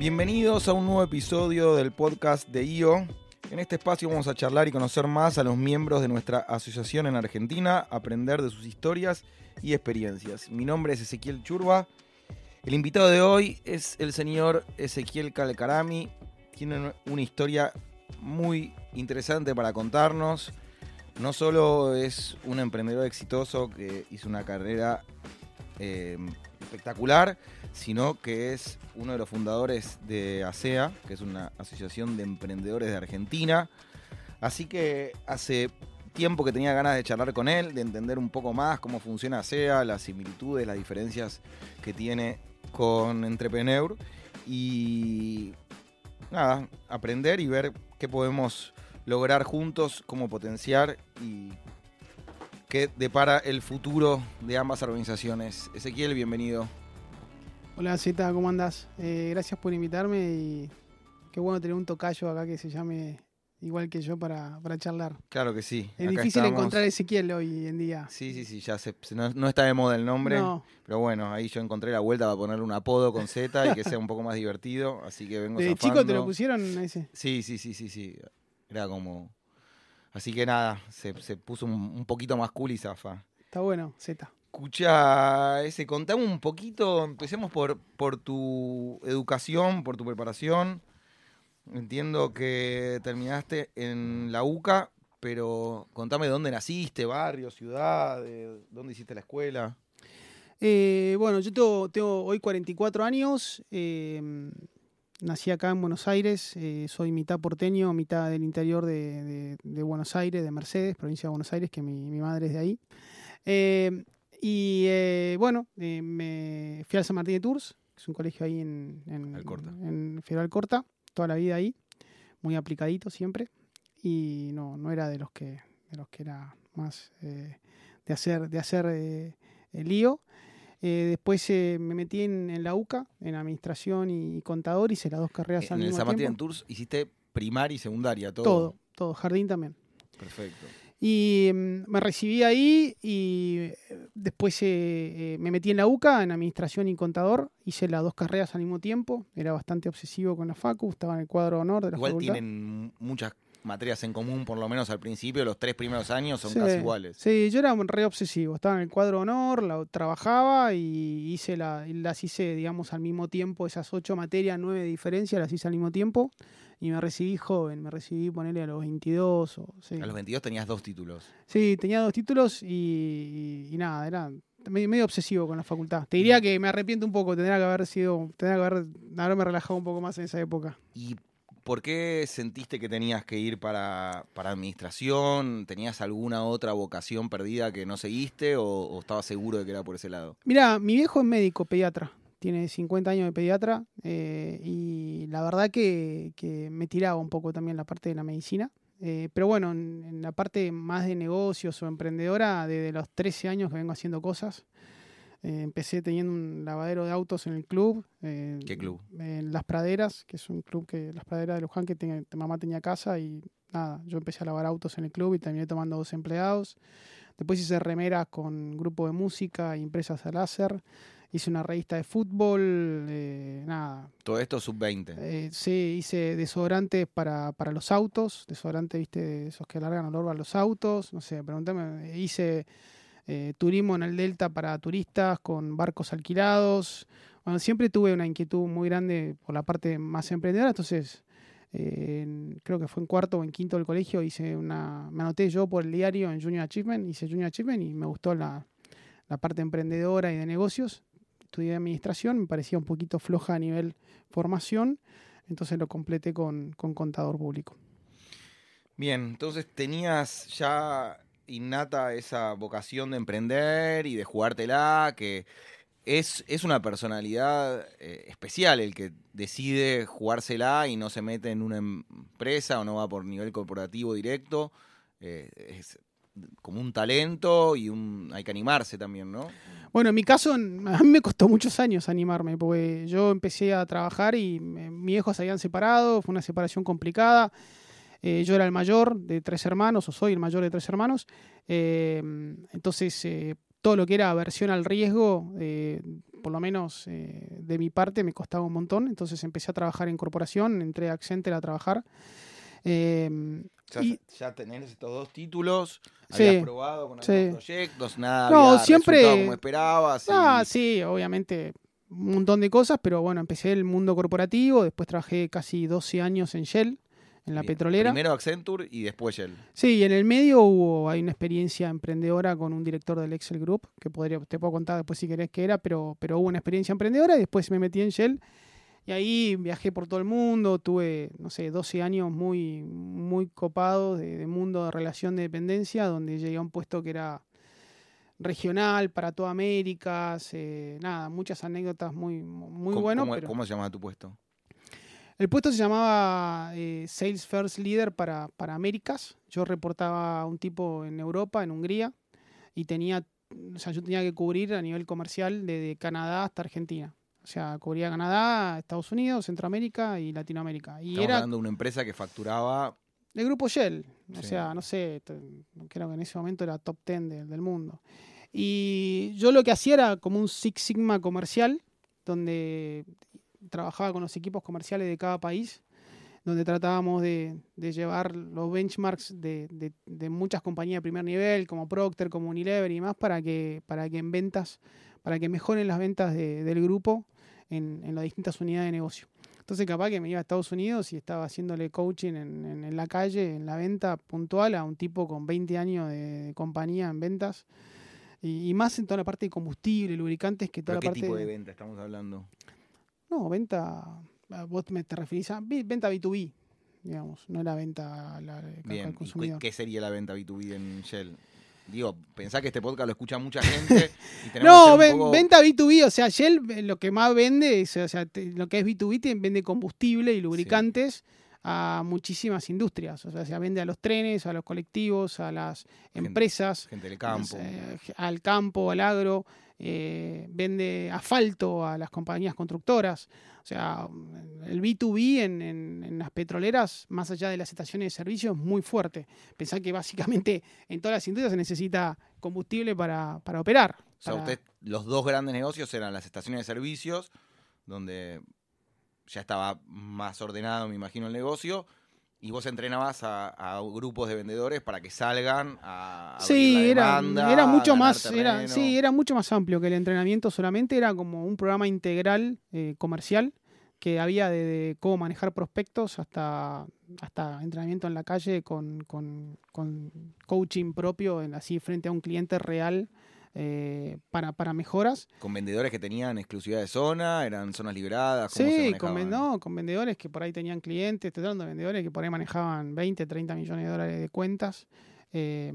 Bienvenidos a un nuevo episodio del podcast de IO. En este espacio vamos a charlar y conocer más a los miembros de nuestra asociación en Argentina, aprender de sus historias y experiencias. Mi nombre es Ezequiel Churba. El invitado de hoy es el señor Ezequiel Calcarami. Tiene una historia muy interesante para contarnos. No solo es un emprendedor exitoso que hizo una carrera eh, espectacular, sino que es uno de los fundadores de ASEA, que es una asociación de emprendedores de Argentina. Así que hace tiempo que tenía ganas de charlar con él, de entender un poco más cómo funciona ASEA, las similitudes, las diferencias que tiene con Entrepreneur y nada, aprender y ver qué podemos lograr juntos, cómo potenciar y qué depara el futuro de ambas organizaciones. Ezequiel, bienvenido. Hola Zeta, ¿cómo andás? Eh, gracias por invitarme y qué bueno tener un tocayo acá que se llame igual que yo para, charlar. Claro que sí. Es difícil encontrar Ezequiel hoy en día. Sí, sí, sí, ya se, no, está de moda el nombre. Pero bueno, ahí yo encontré la vuelta para ponerle un apodo con Z y que sea un poco más divertido. Así que vengo ¿De chico te lo pusieron ese? Sí, sí, sí, sí, sí. Era como. Así que nada, se, puso un, un, poquito más cool y zafa. Está bueno, Z. Escucha, ese, contame un poquito, empecemos por, por tu educación, por tu preparación. Entiendo que terminaste en la UCA, pero contame dónde naciste, barrio, ciudad, dónde hiciste la escuela. Eh, bueno, yo tengo, hoy 44 años, em, nací acá en Buenos Aires, eh, soy mitad porteño, mitad del interior de, Buenos Aires, de Mercedes, provincia de Buenos Aires, que mi, mi madre es de ahí. Em, y eh, bueno, eh, me fui al San Martín de Tours, que es un colegio ahí en, en, en Federal Corta, toda la vida ahí, muy aplicadito siempre. Y no, no era de los que, de los que era más eh, de hacer, de hacer el lío. después me metí en, la UCA, en administración y, contador, hice las dos carreras al mismo tiempo. ¿En el de Tours hiciste primaria y secundaria? Todo, todo, todo jardín también. Perfecto. Y mm, me recibí ahí y eh, después eh, eh, me metí en la UCA, en administración y contador. Hice las dos carreras al mismo tiempo. Era bastante obsesivo con la FACU, estaba en el cuadro de honor de la Igual tienen muchas materias en común, por lo menos al principio, los tres primeros años son casi iguales. Sí, yo era re obsesivo. Estaba en el cuadro de honor, la, trabajaba y hice la, las hice, digamos, al mismo tiempo. Esas ocho materias, nueve diferencias, las hice al mismo tiempo y me recibí joven, me recibí ponerle a los 22. O, A los 22 tenías dos títulos. Sí, tenía dos títulos y, nada, era medio, obsesivo con la facultad. Te diría que me arrepiento un poco, tendría que haber sido, tendría que haber, haberme relajado un poco más en esa época. ¿Y por qué sentiste que tenías que ir para, para administración? ¿Tenías alguna otra vocación perdida que no seguiste o, o estabas seguro de que era por ese lado? Mira, mi viejo es médico, pediatra tiene 50 años de pediatra eh, y la verdad que, me tiraba un poco también la parte de la medicina. Eh, pero bueno, en, la parte más de negocios o emprendedora, desde los 13 años que vengo haciendo cosas. Eh, empecé teniendo un lavadero de autos en el club. ¿Qué club? En Las Praderas, que es un club que, Las Praderas de Luján, que mamá tenía casa y nada, yo empecé a lavar autos en el club y terminé tomando dos empleados. Después hice remeras con grupo de música, empresas a láser hice una revista de fútbol, eh, nada. Todo esto sub-20. Eh, sí, hice desodorantes para, para los autos, desodorantes, viste, esos que alargan olor a los autos, no sé, pregúntame, hice eh, turismo en el Delta para turistas con barcos alquilados. Bueno, siempre tuve una inquietud muy grande por la parte más emprendedora, entonces... creo que fue en cuarto o en quinto del colegio, hice una, me anoté yo por el diario en Junior Achievement, hice Junior Achievement y me gustó la, la parte emprendedora y de negocios estudié administración, me parecía un poquito floja a nivel formación, entonces lo completé con, contador público. Bien, entonces tenías ya innata esa vocación de emprender y de jugártela, que es, es una personalidad eh, especial el que decide jugársela y no se mete en una empresa o no va por nivel corporativo directo. Eh, es como un talento y un, hay que animarse también, ¿no? Bueno, en mi caso, a mí me costó muchos años animarme, porque yo empecé a trabajar y eh, mis hijos se habían separado, fue una separación complicada. Eh, yo era el mayor de tres hermanos, o soy el mayor de tres hermanos. Eh, entonces, todo lo que era aversión al riesgo, eh, por lo menos eh, de mi parte, me costaba un montón. Entonces empecé a trabajar en corporación, entré a Accenture a trabajar. Eh, ya, y- ya tenés estos dos títulos, Sí, habías probado con sí. algunos proyectos, nada No, había siempre- como esperabas. y- Ah, sí, obviamente un montón de cosas, pero bueno, empecé el mundo corporativo, después trabajé casi 12 años en Shell, en la Bien. petrolera. Primero Accenture y después Shell. Sí, y en el medio hubo, hay una experiencia emprendedora con un director del Excel Group, que podría, te puedo contar después si querés que era, pero, pero hubo una experiencia emprendedora y después me metí en Shell. Y ahí viajé por todo el mundo, tuve, no sé, 12 años muy, muy copados de, de mundo de relación de dependencia, donde llegué a un puesto que era regional para toda América, eh, nada, muchas anécdotas muy, muy ¿Cómo, bueno. cómo- pero... cómo se llama tu puesto? El puesto se llamaba eh, Sales First Leader para, para Américas. Yo reportaba a un tipo en Europa, en Hungría, y tenía, o sea, yo tenía que cubrir a nivel comercial desde Canadá hasta Argentina. O sea, cubría Canadá, Estados Unidos, Centroamérica y Latinoamérica. Y Estamos era hablando de una empresa que facturaba el grupo Shell. O Sí. sea, no sé, creo que en ese momento era top 10 de- del mundo. Y yo lo que hacía era como un Six Sigma comercial, donde trabajaba con los equipos comerciales de cada país, donde tratábamos de, de llevar los benchmarks de, de- de muchas compañías de primer nivel, como Procter, como Unilever y más, para que, para que en ventas, para que mejoren las ventas de- del grupo en, en las distintas unidades de negocio. Entonces capaz que me iba a Estados Unidos y estaba haciéndole coaching en, en- en la calle, en la venta puntual, a un tipo con 20 años de, compañía en ventas. Y, más en toda la parte de combustible, lubricantes, que toda ¿Pero la qué parte... tipo de venta estamos hablando? No, venta... Vos me te referís a venta B2B, digamos, no era venta a la- al Bien, ¿y consumidor. qué sería la venta B2B en Shell? Digo, pensá que este podcast lo escucha mucha gente y tenemos No, ven- poco... venta B2B, o sea, Shell eh, lo que más vende, es, o sea, te- lo que es B2B te vende combustible y lubricantes a muchísimas industrias, o sea, se vende a los trenes, a los colectivos, a las Gente- empresas, Gente del campo. eh, al campo, al agro, eh, vende asfalto a las compañías constructoras. O sea, el B2B en, en- en las petroleras, más allá de las estaciones de servicio, es muy fuerte. Pensá que básicamente en todas las industrias se necesita combustible para, para operar. O sea, para- usted, los dos grandes negocios eran las estaciones de servicios, donde ya estaba más ordenado, me imagino, el negocio, y vos entrenabas a, a grupos de vendedores para que salgan a Sí, la era, demanda, era mucho ganar más, era, sí, era mucho más amplio que el entrenamiento solamente, era como un programa integral eh, comercial que había desde cómo manejar prospectos hasta, hasta entrenamiento en la calle con, con- con coaching propio, en, así frente a un cliente real eh, para, para mejoras. Con vendedores que tenían exclusividad de zona, eran zonas liberadas, ¿cómo se Sí, con, no, con vendedores que por ahí tenían clientes, estoy hablando de vendedores que por ahí manejaban 20, 30 millones de dólares de cuentas. Eh,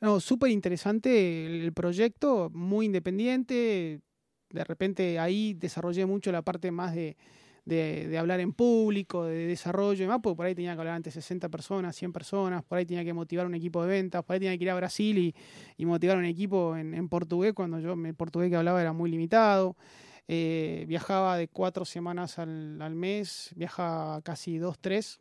no, súper interesante el proyecto, muy independiente. De repente ahí desarrollé mucho la parte más de, de- de hablar en público, de desarrollo y más, porque por ahí tenía que hablar ante 60 personas, 100 personas, por ahí tenía que motivar un equipo de ventas, por ahí tenía que ir a Brasil y, y motivar un equipo en, en portugués cuando yo el portugués que hablaba era muy limitado. Eh, viajaba de cuatro semanas al, al mes, viaja casi dos, tres.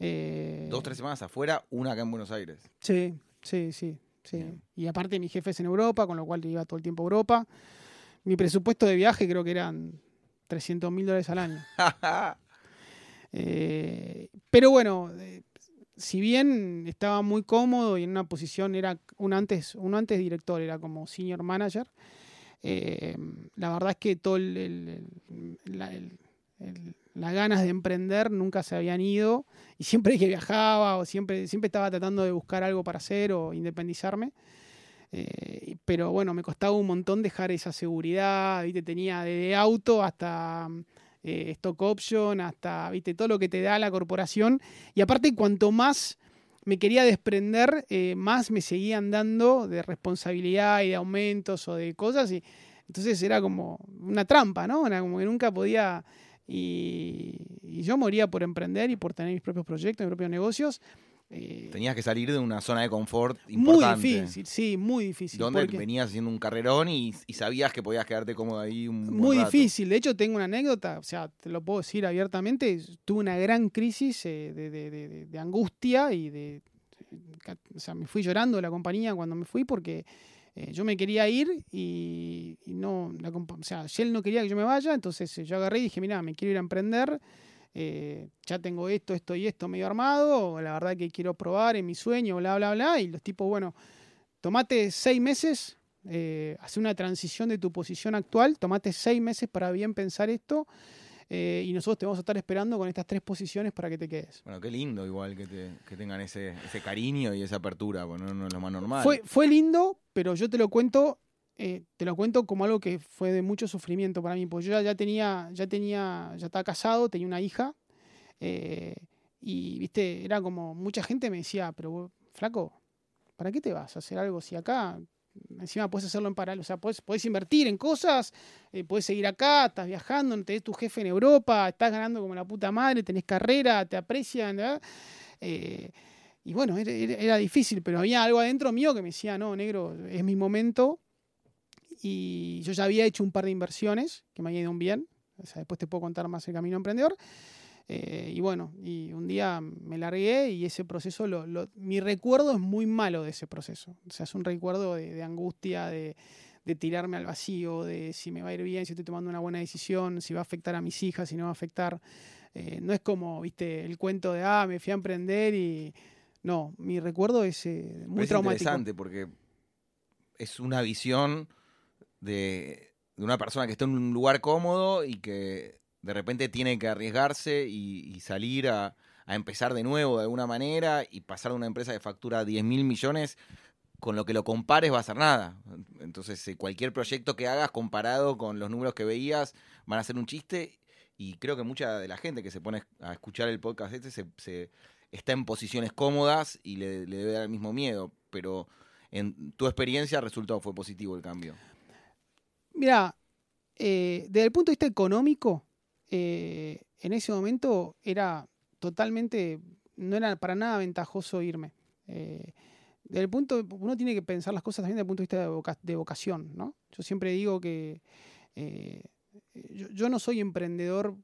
Eh, Dos, tres semanas afuera, una acá en Buenos Aires. Sí, sí, sí. sí. Bien. Y aparte mi jefe es en Europa, con lo cual iba todo el tiempo a Europa. Mi presupuesto de viaje creo que eran 300 mil dólares al año. Eh, pero bueno, eh, si bien estaba muy cómodo y en una posición, era un antes, un antes director, era como senior manager, eh, la verdad es que todo el, el- la- el- las ganas de emprender nunca se habían ido y siempre que viajaba o siempre, siempre estaba tratando de buscar algo para hacer o independizarme. Eh, pero bueno, me costaba un montón dejar esa seguridad, ¿viste? tenía desde auto hasta eh, stock option, hasta ¿viste? todo lo que te da la corporación. Y aparte, cuanto más me quería desprender, eh, más me seguían dando de responsabilidad y de aumentos o de cosas. Y entonces era como una trampa, ¿no? Era como que nunca podía. Y, y yo moría por emprender y por tener mis propios proyectos, mis propios negocios. Eh, Tenías que salir de una zona de confort muy importante. difícil, sí, muy difícil. donde porque- venías haciendo un carrerón y, y sabías que podías quedarte cómodo ahí un Muy rato. difícil. De hecho, tengo una anécdota, o sea, te lo puedo decir abiertamente. Tuve una gran crisis eh, de, de- de- de- de angustia y de. O sea, me fui llorando de la compañía cuando me fui porque Eh, yo me quería ir y, no, o sea, él no quería que yo me vaya, entonces yo agarré y dije, mira, me quiero ir a emprender, ya tengo esto, esto y esto medio armado, la verdad que quiero probar en mi sueño, bla, bla, bla, y los tipos, bueno, tomate seis meses, eh, hace una transición de tu posición actual, tomate seis meses para bien pensar esto. Eh, y nosotros te vamos a estar esperando con estas tres posiciones para que te quedes. Bueno, qué lindo igual que, tengan ese, cariño y esa apertura, bueno, no es lo más normal. Fue, fue lindo, pero yo te lo cuento, eh, te lo cuento como algo que fue de mucho sufrimiento para mí, porque yo ya, tenía, ya tenía, ya estaba casado, tenía una hija, y viste, era como, mucha gente me decía, pero flaco, ¿para qué te vas a hacer algo si acá encima puedes hacerlo en paralelo, o sea, puedes, puedes invertir en cosas, eh, puedes seguir acá, estás viajando, tenés tu jefe en Europa, estás ganando como la puta madre, tenés carrera, te aprecian, eh, y bueno, era, difícil, pero había algo adentro mío que me decía, no, negro, es mi momento. Y yo ya había hecho un par de inversiones que me habían ido bien. O sea, después te puedo contar más el camino emprendedor. Eh, y bueno, y un día me largué y ese proceso, lo, mi recuerdo es muy malo de ese proceso. O sea, es un recuerdo de, angustia, de, tirarme al vacío, de si me va a ir bien, si estoy tomando una buena decisión, si va a afectar a mis hijas, si no va a afectar. Eh, no es como, viste, el cuento de, ah, me fui a emprender y... No, mi recuerdo es eh, muy es traumático. interesante porque es una visión de, una persona que está en un lugar cómodo y que de repente tiene que arriesgarse y, salir a, empezar de nuevo de alguna manera y pasar de una empresa que factura 10 mil millones, con lo que lo compares va a ser nada. Entonces, eh, cualquier proyecto que hagas comparado con los números que veías van a ser un chiste y creo que mucha de la gente que se pone a escuchar el podcast este se, está en posiciones cómodas y le, debe dar el mismo miedo, pero en tu experiencia resultó fue positivo el cambio. Mira, eh, desde el punto de vista económico, eh, en ese momento era totalmente, no era para nada ventajoso irme. Eh, desde el punto, uno tiene que pensar las cosas también desde el punto de vista de, vocación, ¿no? Yo siempre digo que yo, no soy emprendedor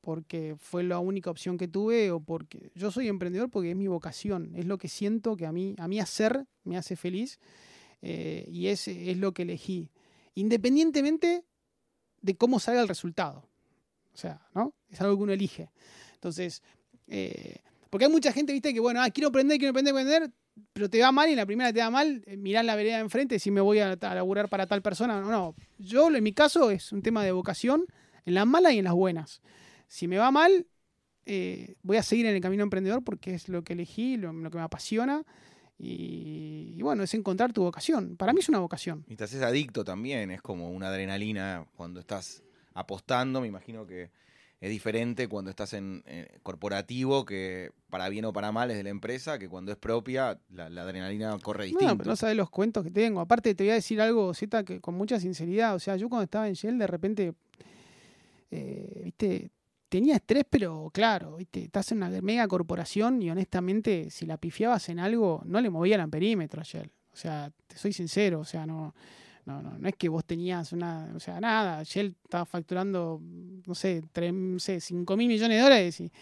porque fue la única opción que tuve o porque yo soy emprendedor porque es mi vocación, es lo que siento que a mí, a mí hacer me hace feliz y es, es lo que elegí, independientemente de cómo salga el resultado. O sea, ¿no? Es algo que uno elige. Entonces, eh, porque hay mucha gente, viste, que bueno, ah, quiero aprender, quiero aprender, aprender, pero te va mal y en la primera te va mal, eh, mirás la vereda de enfrente si me voy a, laburar para tal persona. No, no. Yo, en mi caso, es un tema de vocación en las malas y en las buenas. Si me va mal, eh, voy a seguir en el camino emprendedor porque es lo que elegí, lo, que me apasiona. Y, y, bueno, es encontrar tu vocación. Para mí es una vocación. Y te haces adicto también, es como una adrenalina cuando estás apostando, me imagino que es diferente cuando estás en, corporativo, que para bien o para mal es de la empresa, que cuando es propia, la, adrenalina corre distinto. No, pero no sabes los cuentos que tengo. Aparte, te voy a decir algo, Zeta, que con mucha sinceridad. O sea, yo cuando estaba en Shell, de repente, eh, viste, tenía estrés, pero claro, estás en una mega corporación y honestamente, si la pifiabas en algo, no le movía el amperímetro a Shell. O sea, te soy sincero, o sea, no no, no, no es que vos tenías una, o sea, nada, Shell estaba facturando, no sé, 3, no sé 5 mil millones de dólares y,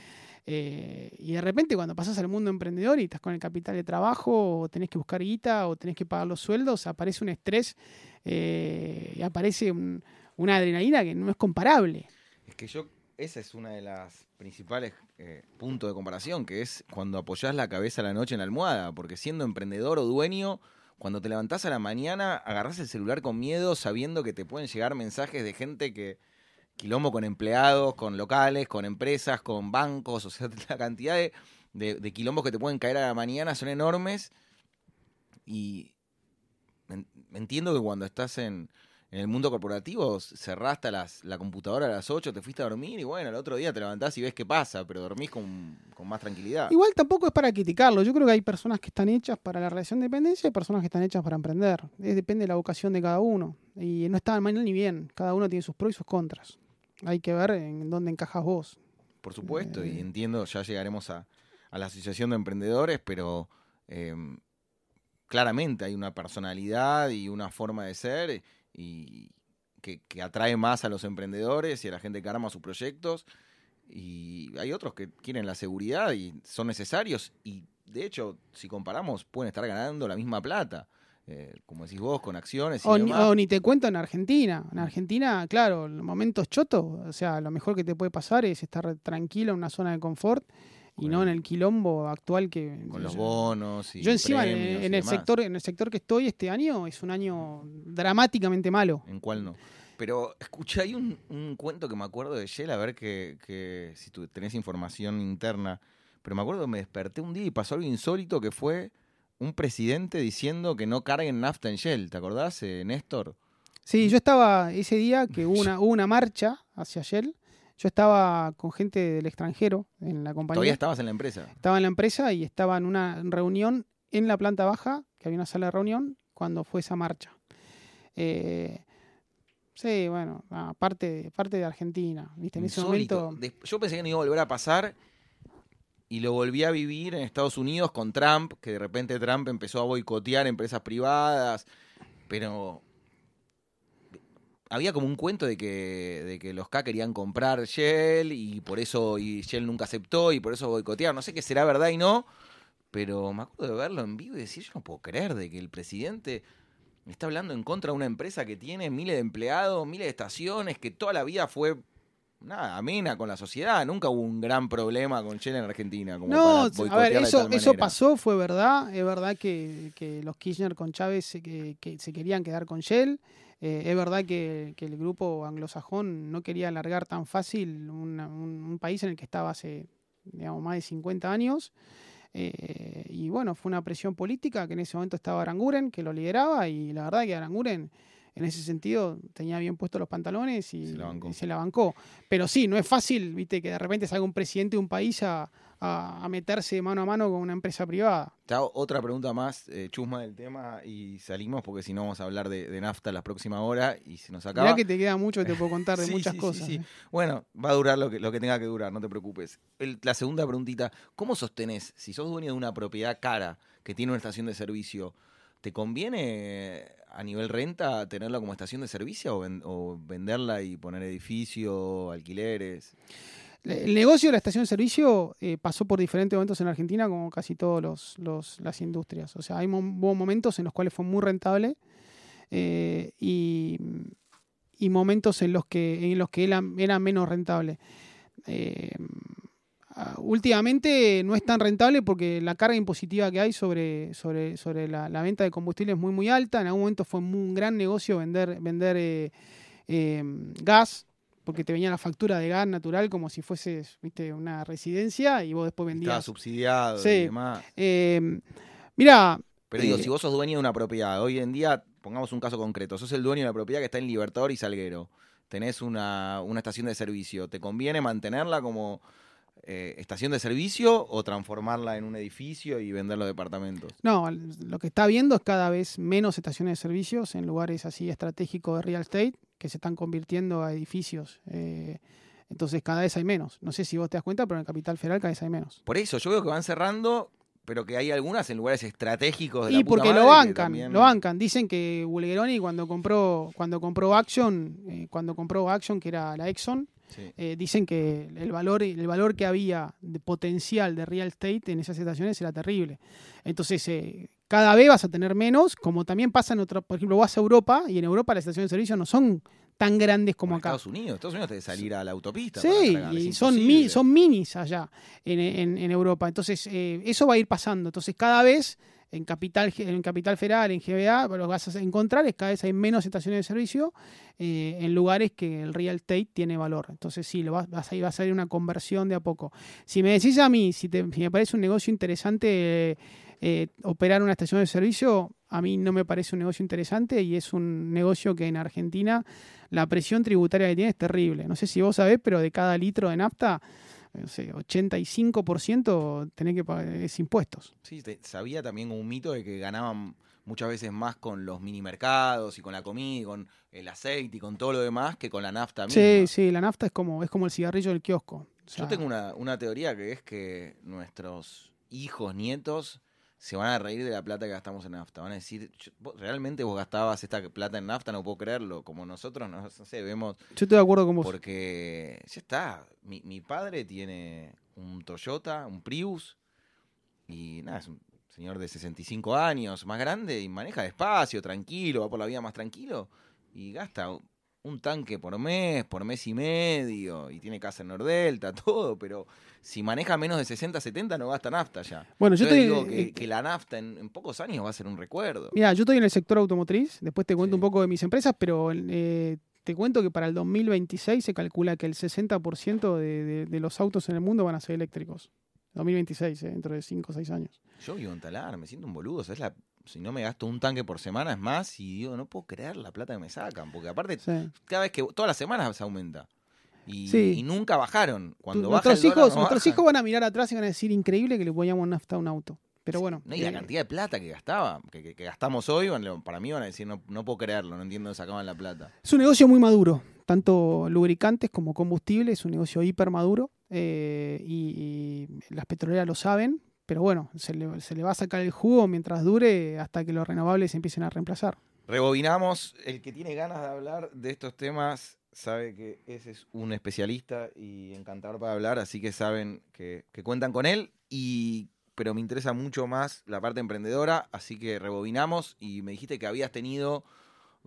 eh, y de repente cuando pasas al mundo emprendedor y estás con el capital de trabajo o tenés que buscar guita o tenés que pagar los sueldos, aparece un estrés eh, y aparece una adrenalina que no es comparable. Es que yo, esa es una de las principales eh, puntos de comparación, que es cuando apoyás la cabeza a la noche en la almohada, porque siendo emprendedor o dueño cuando te levantás a la mañana, agarrás el celular con miedo, sabiendo que te pueden llegar mensajes de gente que quilombo con empleados, con locales, con empresas, con bancos, o sea, la cantidad de, de, quilombos que te pueden caer a la mañana son enormes. Y entiendo que cuando estás en, en el mundo corporativo cerraste las, la computadora a las 8, te fuiste a dormir y bueno, el otro día te levantás y ves qué pasa, pero dormís con, más tranquilidad. Igual tampoco es para criticarlo. Yo creo que hay personas que están hechas para la relación de dependencia y personas que están hechas para emprender. depende de la vocación de cada uno. Y no está mal ni bien. Cada uno tiene sus pros y sus contras. Hay que ver en dónde encajas vos. Por supuesto, y eh, entiendo, ya llegaremos a, la Asociación de Emprendedores, pero eh, claramente hay una personalidad y una forma de ser y que, atrae más a los emprendedores y a la gente que arma sus proyectos. Y hay otros que quieren la seguridad y son necesarios y de hecho, si comparamos, pueden estar ganando la misma plata. eh, como decís vos, con acciones. Y O ni, demás. o ni te cuento en Argentina. En Argentina, claro, en momentos chotos, o sea, lo mejor que te puede pasar es estar tranquilo en una zona de confort y no en el quilombo actual que... con los bonos y Yo encima en, y en el sector en el sector que estoy este año es un año dramáticamente malo. ¿En cuál no? Pero escuché, hay un, un cuento que me acuerdo de Shell, a ver que, que si tú tenés información interna. Pero me acuerdo que me desperté un día y pasó algo insólito que fue un presidente diciendo que no carguen nafta en Shell. ¿Te acordás, eh, Néstor? Sí, yo estaba ese día que hubo una, hubo una marcha hacia Shell. Yo estaba con gente del extranjero en la compañía. Todavía estabas en la empresa. Estaba en la empresa y estaba en una reunión en la planta baja, que había una sala de reunión, cuando fue esa marcha. Eh, sí, bueno, ah, parte, de Argentina, ¿viste? En ese momento. Yo pensé que no iba a volver a pasar y lo volví a vivir en Estados Unidos con Trump, que de repente Trump empezó a boicotear empresas privadas, pero había como un cuento de que, de que los K querían comprar Shell y por eso y Shell nunca aceptó y por eso boicotearon. No sé qué será verdad y no, pero me acuerdo de verlo en vivo y decir, yo no puedo creer de que el presidente está hablando en contra de una empresa que tiene miles de empleados, miles de estaciones, que toda la vida fue nada, amena con la sociedad. Nunca hubo un gran problema con Shell en Argentina. Como No, para a ver, eso, eso pasó, fue verdad. Es verdad que, que los Kirchner con Chávez se, que, que se querían quedar con Shell. Eh, es verdad que, que el grupo anglosajón no quería alargar tan fácil una- un, un país en el que estaba hace digamos, más de 50 años. Eh, y bueno, fue una presión política que en ese momento estaba Aranguren, que lo lideraba, y la verdad que Aranguren en ese sentido tenía bien puestos los pantalones y Se la bancó. y se la bancó. Pero sí, no es fácil, viste, que de repente salga un presidente de un país a, a- a meterse mano a mano con una empresa privada. Te hago otra pregunta más, eh, chusma del tema, y salimos porque si no vamos a hablar de, de nafta las próximas horas y se nos acaba. Mirá que te queda mucho te puedo contar de Sí, muchas sí, cosas. sí. eh. Bueno, va a durar lo que, lo que tenga que durar, no te preocupes. El- la segunda preguntita, ¿cómo sostenés, si sos dueño de una propiedad cara que tiene una estación de servicio, ¿te conviene a nivel renta tenerla como estación de servicio o, ven- o venderla y poner edificio, alquileres? El negocio de la estación de servicio eh, pasó por diferentes momentos en Argentina, como casi todas los, las industrias. O sea, hay mo- momentos en los cuales fue muy rentable eh, y, y momentos en los que, en los que era, era menos rentable. Eh, ah, últimamente no es tan rentable porque la carga impositiva que hay sobre, sobre, sobre la, la venta de combustible es muy muy alta. En algún momento fue muy- un gran negocio vender, vender eh, eh, gas, porque te venía la factura de gas natural como si fueses viste, una residencia y vos después Estaba vendías. subsidiado Sí. y demás. Eh, mira, Pero digo, Eh, si vos sos dueño de una propiedad, hoy en día, pongamos un caso concreto, sos el dueño de una propiedad que está en Libertador y Salguero, tenés una, una estación de servicio, ¿te conviene mantenerla como eh, estación de servicio o transformarla en un edificio y vender los departamentos? No, lo que está viendo es cada vez menos estaciones de servicios en lugares así estratégicos de real estate que se están convirtiendo a edificios. eh, entonces cada vez hay menos. No sé si vos te das cuenta, pero en el Capital Federal cada vez hay menos. Por eso, yo veo que van cerrando, pero que hay algunas en lugares estratégicos de la Y puta porque madre lo bancan, también- lo bancan. Dicen que Bulgeroni cuando compró, cuando compró Action, eh, cuando compró Action, que era la Exxon, Sí. eh, dicen que el valor, el valor que había de potencial de real estate en esas estaciones era terrible. Entonces, eh, cada vez vas a tener menos, como también pasa en otra, por ejemplo, vas a Europa y en Europa las estaciones de servicio no son tan grandes como Como acá. Estados Unidos, Estados Unidos te de salir a la autopista. Sí, y son, mi- son minis allá en, en- en Europa. Entonces, eh, eso va a ir pasando. Entonces, cada vez en Capital, en Capital Federal, en GBA, lo que vas a encontrar cada vez hay menos estaciones de servicio eh, en lugares que el real estate tiene valor. Entonces, sí, lo vas, vas a, ir- va a salir una conversión de a poco. Si me decís a mí, si, me parece un negocio interesante eh, operar una estación de servicio, a mí no me parece un negocio interesante y es un negocio que en Argentina la presión tributaria que tiene es terrible. No sé si vos sabés, pero de cada litro de nafta, no sé, 85% tenés que pagar es impuestos. Sí, te- sabía también un mito de que ganaban muchas veces más con los mini mercados y con la comida y con el aceite y con todo lo demás que con la nafta misma. Sí, sí, la nafta es como, es como el cigarrillo del kiosco. O sea, Yo tengo una, una teoría que es que nuestros hijos, nietos, se van a reír de la plata que gastamos en nafta. Van a decir, "Yo- vos- ¿realmente vos gastabas esta plata en nafta? No puedo creerlo. Como nosotros, no, no sé, vemos... Yo estoy de acuerdo con vos. Porque ya está. Mi, mi padre tiene un Toyota, un Prius, y nada, es un señor de 65 años, más grande, y maneja despacio, tranquilo, va por la vida más tranquilo, y gasta un tanque por mes, por mes y medio, y tiene casa en Nordelta, todo, pero si maneja menos de 60, 70 no gasta nafta ya. Bueno, yo te digo que, que la nafta en, en pocos años va a ser un recuerdo. Mira, yo estoy en el sector automotriz, después te cuento Sí. un poco de mis empresas, pero eh, te cuento que para el 2026 se calcula que el 60% de, de- de los autos en el mundo van a ser eléctricos. 2026, eh, dentro de 5 o 6 años. Yo vivo en Talar, me siento un boludo, ¿sabes? La, si no me gasto un tanque por semana es más, y digo, no puedo creer la plata que me sacan, porque aparte Sí. cada vez que todas las semanas se aumenta. Y, Sí. y nunca bajaron. Cuando nuestros dólar, hijos, no nuestros hijos van a mirar atrás y van a decir increíble que le poníamos nafta a un auto. Pero bueno, No, y la eh, cantidad de plata que gastaba, que, que- que gastamos hoy, para mí van a decir, no, no puedo creerlo, no entiendo dónde sacaban la plata. es un negocio muy maduro, tanto lubricantes como combustible, es un negocio hiper maduro eh, y, y las petroleras lo saben, pero bueno, se le, va a sacar el jugo mientras dure hasta que los renovables se empiecen a reemplazar. Rebobinamos, el que tiene ganas de hablar de estos temas sabe que ese es un especialista y encantador para hablar, así que saben que, que cuentan con él, y, pero me interesa mucho más la parte emprendedora, así que rebobinamos y me dijiste que habías tenido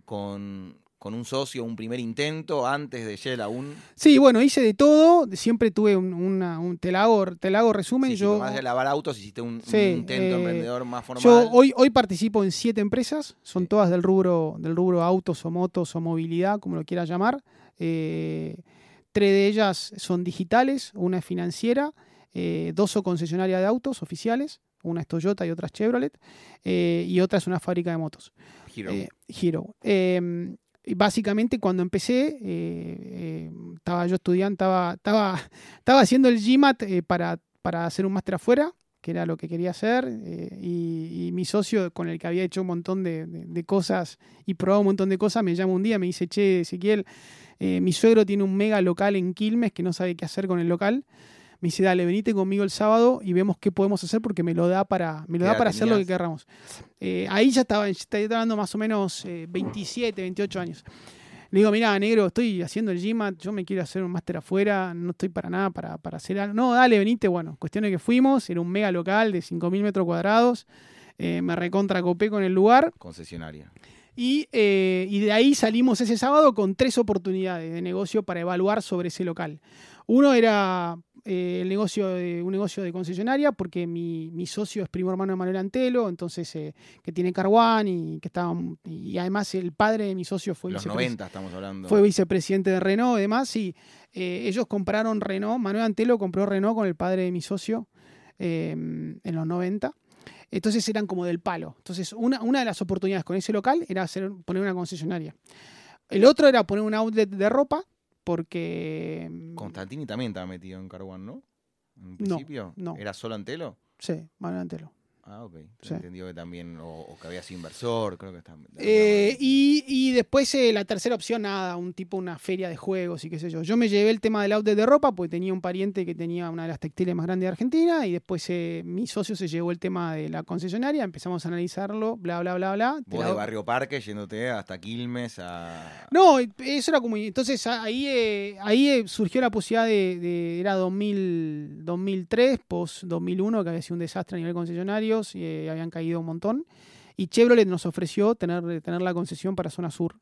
con, con un socio un primer intento antes de Shell aún. Sí, bueno, hice de todo, siempre tuve un, una, un- te la hago, te la hago resumen, Sí, yo... además de lavar autos, hiciste un, intento eh, emprendedor más formal. Yo hoy, hoy participo en siete empresas, son Sí. todas del rubro, del rubro autos o motos o movilidad, como lo quieras llamar. Eh, tres de ellas son digitales, una es financiera, eh, dos son concesionaria de autos oficiales, una es Toyota y otra es Chevrolet, eh, y otra es una fábrica de motos. Hero. Eh, Hero. Eh, y básicamente cuando empecé, eh, eh, estaba yo estudiando, estaba, estaba, estaba haciendo el GMAT eh, para, para hacer un máster afuera, que era lo que quería hacer, eh, y, y mi socio con el que había hecho un montón de, de- de cosas y probado un montón de cosas, me llama un día, me dice, che, Ezequiel, eh, mi suegro tiene un mega local en Quilmes que no sabe qué hacer con el local. Me dice, dale, venite conmigo el sábado y vemos qué podemos hacer porque me lo da para, me lo ¿Qué da para hacer lo que querramos. Eh, ahí ya estaba, ya estaba hablando más o menos eh, 27, 28 años. Le digo, mira, negro, estoy haciendo el GMAT, yo me quiero hacer un máster afuera, no estoy para nada para, para hacer algo. No, dale, venite. Bueno, cuestión de que fuimos, era un mega local de 5.000 metros cuadrados, eh, me recontracopé con el lugar Concesionaria. y, eh, y de ahí salimos ese sábado con tres oportunidades de negocio para evaluar sobre ese local. Uno era eh, el negocio de, un negocio de concesionaria, porque mi, mi socio es primo hermano de Manuel Antelo, entonces eh, que tiene Carguán y que estaba y además el padre de mi socio fue Los vicepres- 90 estamos hablando. fue vicepresidente de Renault y demás, y eh, ellos compraron Renault, Manuel Antelo compró Renault con el padre de mi socio eh, en los 90. Entonces eran como del palo. Entonces, una, una de las oportunidades con ese local era hacer, poner una concesionaria. El otro era poner un outlet de ropa, porque. mm, Constantini también estaba metido en Carwan, ¿no? En un No, principio. no. ¿Era solo Antelo? Sí, Manuel Antelo. Ah, ok. Sí. Entendió que también, o, o que había sido inversor, creo que está. Eh, y, y después eh, la tercera opción, nada, un tipo, una feria de juegos y qué sé yo. Yo me llevé el tema del outlet de ropa porque tenía un pariente que tenía una de las textiles más grandes de Argentina y después eh, mi socio se llevó el tema de la concesionaria, empezamos a analizarlo, bla, bla, bla, bla. Vos la- de Barrio Parque yéndote hasta Quilmes a. No, eso era como... Entonces ahí, ahí surgió la posibilidad de... de- era 2000, 2003, post 2001, que había sido un desastre a nivel concesionarios y eh, habían caído un montón. Y Chevrolet nos ofreció tener, tener la concesión para zona sur.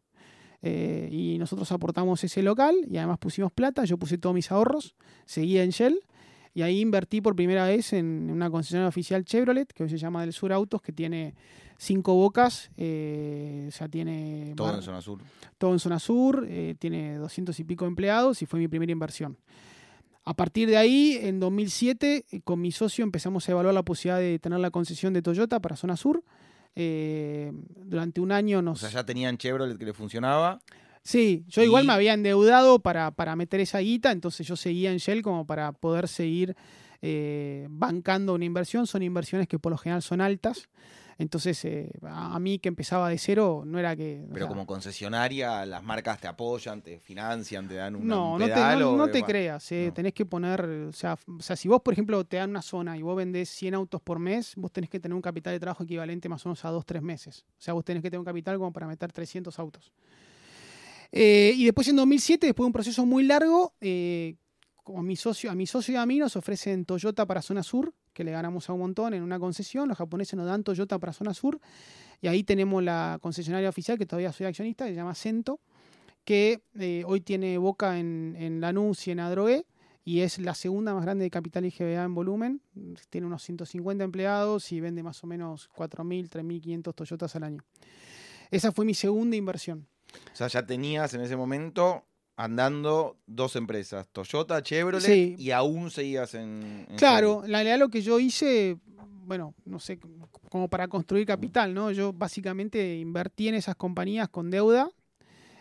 Eh, y nosotros aportamos ese local y además pusimos plata, yo puse todos mis ahorros, seguía en Shell y ahí invertí por primera vez en una concesionaria oficial Chevrolet, que hoy se llama Del Sur Autos, que tiene cinco bocas, eh, o sea, tiene Todo bar- en zona sur. todo en zona sur, eh, tiene 200 y pico empleados y fue mi primera inversión. A partir de ahí, en 2007, eh, con mi socio empezamos a evaluar la posibilidad de tener la concesión de Toyota para zona sur. Eh, durante un año O nos... sea, ya tenían Chevrolet que le funcionaba. Sí, yo igual me había endeudado para, para meter esa guita, entonces yo seguía en Shell como para poder seguir eh, bancando una inversión. Son inversiones que por lo general son altas. Entonces, eh, a mí que empezaba de cero, no era que... o Pero sea, como concesionaria, las marcas te apoyan, te financian, te dan una, No, un no te, no, te creas, eh, no. tenés que poner, o sea, o sea, si vos, por ejemplo, te dan una zona y vos vendés 100 autos por mes, vos tenés que tener un capital de trabajo equivalente más o menos a 2, 3 meses. O sea, vos tenés que tener un capital como para meter 300 autos. Eh, y después en 2007, después de un proceso muy largo, eh, como mi socio, a mi socio y a mí nos ofrecen Toyota para zona sur, que le ganamos a un montón en una concesión. Los japoneses nos dan Toyota para zona sur. Y ahí tenemos la concesionaria oficial, que todavía soy accionista, que se llama Cento, que eh, hoy tiene boca en, en Lanús y en Adroé y es la segunda más grande de Capital IGBA en volumen. Tiene unos 150 empleados y vende más o menos 4.000, 3.500 Toyotas al año. Esa fue mi segunda inversión. O sea, ya tenías en ese momento andando dos empresas, Toyota, Chevrolet, y aún seguías en... claro, en realidad lo que yo hice, bueno, no sé, como para construir capital, ¿no? Yo básicamente invertí en esas compañías con deuda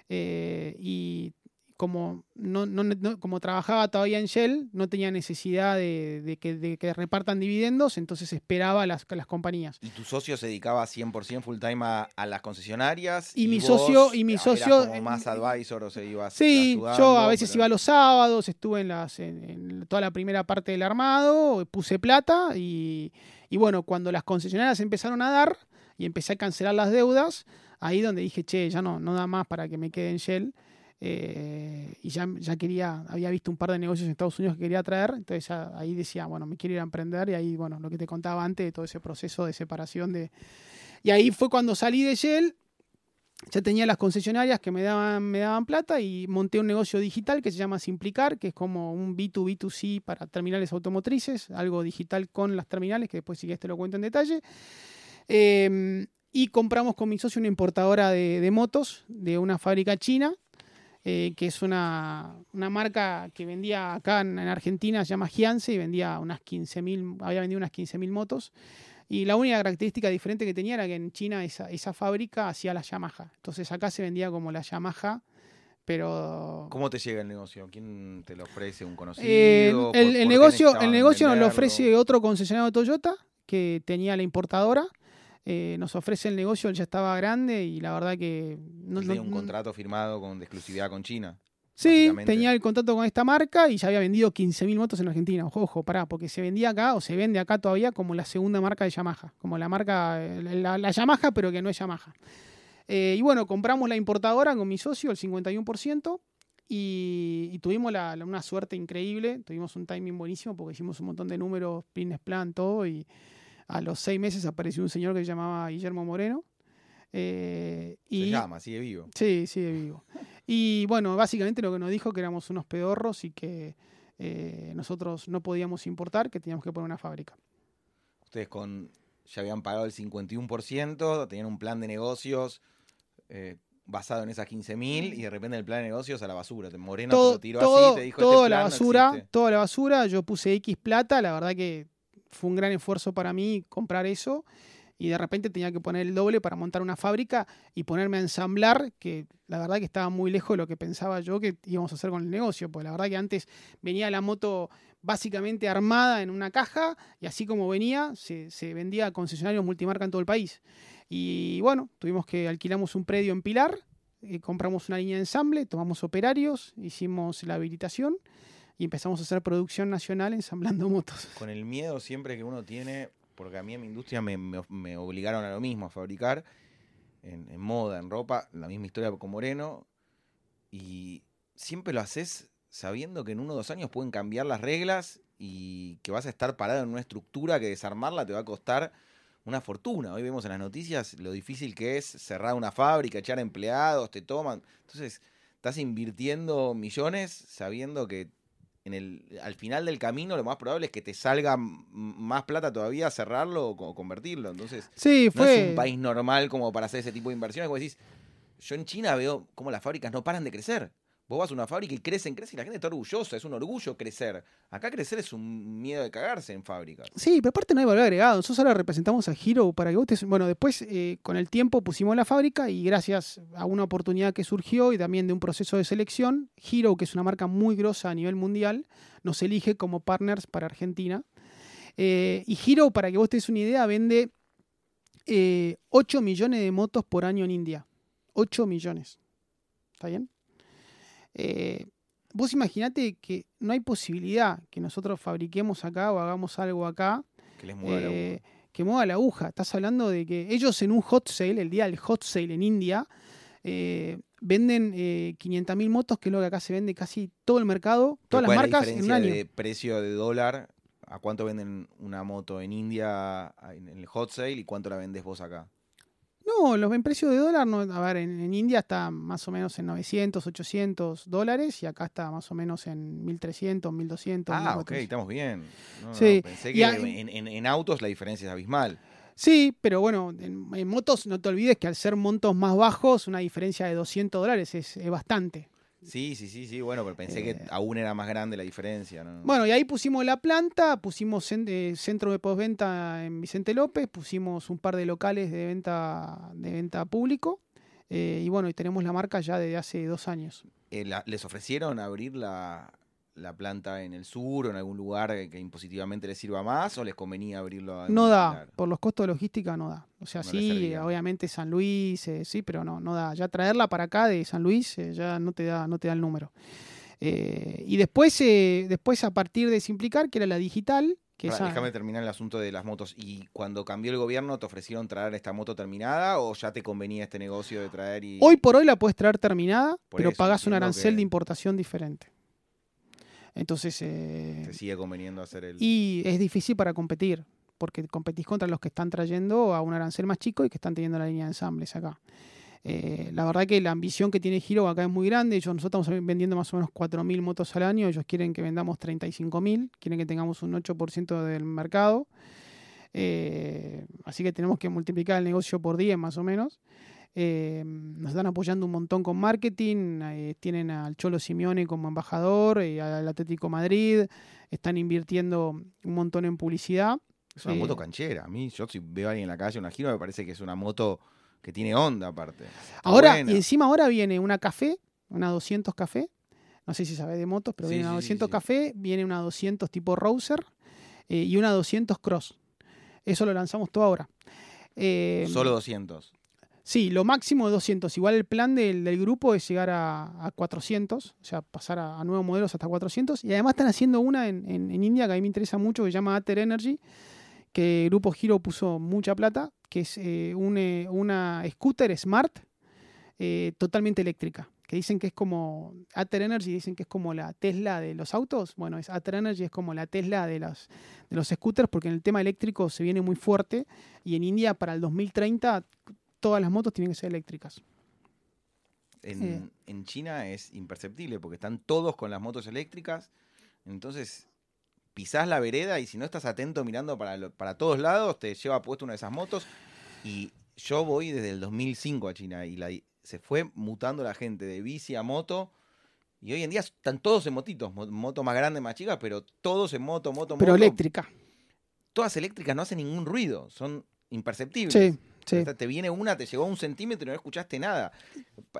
eh, y como, no, no, como trabajaba todavía en Shell, no tenía necesidad de, que, repartan dividendos, entonces esperaba las, las compañías. ¿Y tu socio se dedicaba 100% full time a, las concesionarias? Y, mi socio... Y mi socio como más advisor o se iba Sí, yo a veces iba los sábados, estuve en, las, en, toda la primera parte del armado, puse plata y, y bueno, cuando las concesionarias empezaron a dar y empecé a cancelar las deudas, ahí donde dije, che, ya no, no da más para que me quede en Shell eh, y ya, ya quería, había visto un par de negocios en Estados Unidos que quería traer, entonces ahí decía, bueno, me quiero ir a emprender y ahí, bueno, lo que te contaba antes de todo ese proceso de separación de... Y ahí fue cuando salí de Shell, ya tenía las concesionarias que me daban, me daban plata y monté un negocio digital que se llama Simplicar, que es como un B2B2C para terminales automotrices, algo digital con las terminales, que después si quieres te lo cuento en detalle. Em, y compramos con mi socio una importadora de, de motos de una fábrica china eh, que es una, marca que vendía acá en, Argentina, se llama Giance, y vendía unas 15.000, había vendido unas 15.000 motos. Y la única característica diferente que tenía era que en China esa, esa fábrica hacía la Yamaha. Entonces acá se vendía como la Yamaha, pero... ¿Cómo te llega el negocio? ¿Quién te lo ofrece? ¿Un conocido? Eh, el, negocio, el negocio nos lo ofrece otro concesionario de Toyota que tenía la importadora eh, nos ofrece el negocio, él ya estaba grande y la verdad que... No, tenía un contrato firmado con, de exclusividad con China. Sí, tenía el contrato con esta marca y ya había vendido 15.000 motos en Argentina. Ojo, ojo, pará, porque se vendía acá o se vende acá todavía como la segunda marca de Yamaha. Como la marca, la, Yamaha, pero que no es Yamaha. Eh, y bueno, compramos la importadora con mi socio, el 51%, y, tuvimos una suerte increíble. Tuvimos un timing buenísimo porque hicimos un montón de números, pines plan, todo, y a los seis meses apareció un señor que se llamaba Guillermo Moreno. Eh, y, se llama, sigue vivo. Sí, sigue vivo. Y bueno, básicamente lo que nos dijo que éramos unos pedorros y que eh, nosotros no podíamos importar, que teníamos que poner una fábrica. Ustedes con ya habían pagado el 51%, tenían un plan de negocios eh, basado en esas 15.000 y de repente el plan de negocios a la basura. Moreno todo, te lo tiró así, te dijo todo este la basura, toda la basura. Yo puse X plata, la verdad que fue un gran esfuerzo para mí comprar eso y de repente tenía que poner el doble para montar una fábrica y ponerme a ensamblar, que la verdad que estaba muy lejos de lo que pensaba yo que íbamos a hacer con el negocio, pues la verdad que antes venía la moto básicamente armada en una caja y así como venía se, vendía a concesionarios multimarca en todo el país. Y bueno, tuvimos que alquilamos un predio en Pilar, eh, compramos una línea de ensamble, tomamos operarios, hicimos la habilitación y empezamos a hacer producción nacional ensamblando motos. Con el miedo siempre que uno tiene, porque a mí en mi industria me, obligaron a lo mismo, a fabricar en, moda, en ropa, la misma historia con Moreno, y siempre lo haces sabiendo que en uno o dos años pueden cambiar las reglas y que vas a estar parado en una estructura que desarmarla te va a costar una fortuna. Hoy vemos en las noticias lo difícil que es cerrar una fábrica, echar empleados, te toman. Entonces, estás invirtiendo millones sabiendo que en el, al final del camino lo más probable es que te salga más plata todavía cerrarlo o convertirlo. Entonces, sí, fue... no es un país normal como para hacer ese tipo de inversiones. Como decís, yo en China veo cómo las fábricas no paran de crecer. Vos vas a una fábrica y crecen, crecen y la gente está orgullosa, es un orgullo crecer. Acá crecer es un miedo de cagarse en fábricas. Sí, pero aparte no hay valor agregado. Nosotros ahora representamos a Hero para que vos Bueno, después eh, con el tiempo pusimos la fábrica y gracias a una oportunidad que surgió y también de un proceso de selección, Hero, que es una marca muy grosa a nivel mundial, nos elige como partners para Argentina. Eh, y Hero, para que vos te des una idea, vende 8 eh, millones de motos por año en India. 8 millones. ¿Está bien? Eh, vos imaginate que no hay posibilidad que nosotros fabriquemos acá o hagamos algo acá que mueva, la eh, que mueva la aguja. Estás hablando de que ellos en un hot sale, el día del hot sale en India, eh, venden eh, 500.000 motos, que es lo que acá se vende casi todo el mercado, todas las marcas en un año. de precio de dólar ¿A cuánto venden una moto en India en el hot sale y cuánto la vendés vos acá? No, los en precios de dólar, no, a ver, en, India está más o menos en 900, 800 dólares y acá está más o menos en 1300, 1200. Ah, ok, estamos bien. sí. pensé que en, autos la diferencia es abismal. Sí, pero bueno, en, motos no te olvides que al ser montos más bajos, una diferencia de 200 dólares es bastante. Sí, sí, sí, sí, bueno, pero pensé que eh. aún era más grande la diferencia. ¿no? Bueno, y ahí pusimos la planta, pusimos centro de postventa en Vicente López, pusimos un par de locales de venta, de venta público, eh, y bueno, y tenemos la marca ya desde hace dos años. Eh, ¿Les ofrecieron abrir la, la planta en el sur o en algún lugar que impositivamente les sirva más o les convenía abrirlo? No da, por los costos de logística no da. O sea, sí, obviamente San Luis, eh, sí, pero no, no da. Ya traerla para acá de San Luis eh, ya no te da, no te da el número. Eh, y después, después a partir de Simplicar, que era la digital, que Déjame terminar el asunto de las motos. ¿Y cuando cambió el gobierno te ofrecieron traer esta moto terminada o ya te convenía este negocio de traer y... Hoy por hoy la puedes traer terminada, pero pagas un arancel de importación diferente. Entonces... Eh, sigue conveniendo hacer el... Y es difícil para competir, porque competís contra los que están trayendo a un arancel más chico y que están teniendo la línea de ensambles acá. Eh, la verdad que la ambición que tiene Giro acá es muy grande. Ellos, nosotros estamos vendiendo más o menos 4.000 motos al año. Ellos quieren que vendamos 35.000. Quieren que tengamos un 8% del mercado. Eh, así que tenemos que multiplicar el negocio por 10 más o menos. Eh, nos están apoyando un montón con marketing, eh, tienen al Cholo Simeone como embajador, y al Atlético Madrid, están invirtiendo un montón en publicidad. Es una moto eh, canchera. A mí, yo si veo a alguien en la calle una giro, me parece que es una moto que tiene onda aparte. ahora, y encima ahora viene una café, una 200 café. No sé si sabe de motos, pero viene una 200 café, viene una 200 tipo Rouser y una 200 Cross. Eso lo lanzamos todo ahora. Solo 200. Sí, lo máximo de 200. Igual el plan del, grupo es llegar a, 400, o sea, pasar a, nuevos modelos hasta 400. Y además están haciendo una en, India que a mí me interesa mucho, que se llama Ater Energy, que el grupo Giro puso mucha plata, que es eh, eh, una scooter smart eh, totalmente eléctrica. Que dicen que es como. Ater Energy dicen que es como la Tesla de los autos. Bueno, es Ater Energy es como la Tesla de, las, de los scooters, porque en el tema eléctrico se viene muy fuerte. Y en India, para el 2030, todas las motos tienen que ser eléctricas. Eh. En, China es imperceptible porque están todos con las motos eléctricas. Entonces pisás la vereda y si no estás atento mirando para, para todos lados, te lleva puesto una de esas motos. Y yo voy desde el 2005 a China y la, se fue mutando la gente de bici a moto. Y hoy en día están todos en motitos, moto más grande, más chica, pero todos en moto, moto, Pero eléctrica. Todas eléctricas no hacen ningún ruido, son imperceptibles. Sí. Te viene una, te llegó a un centímetro y no escuchaste nada.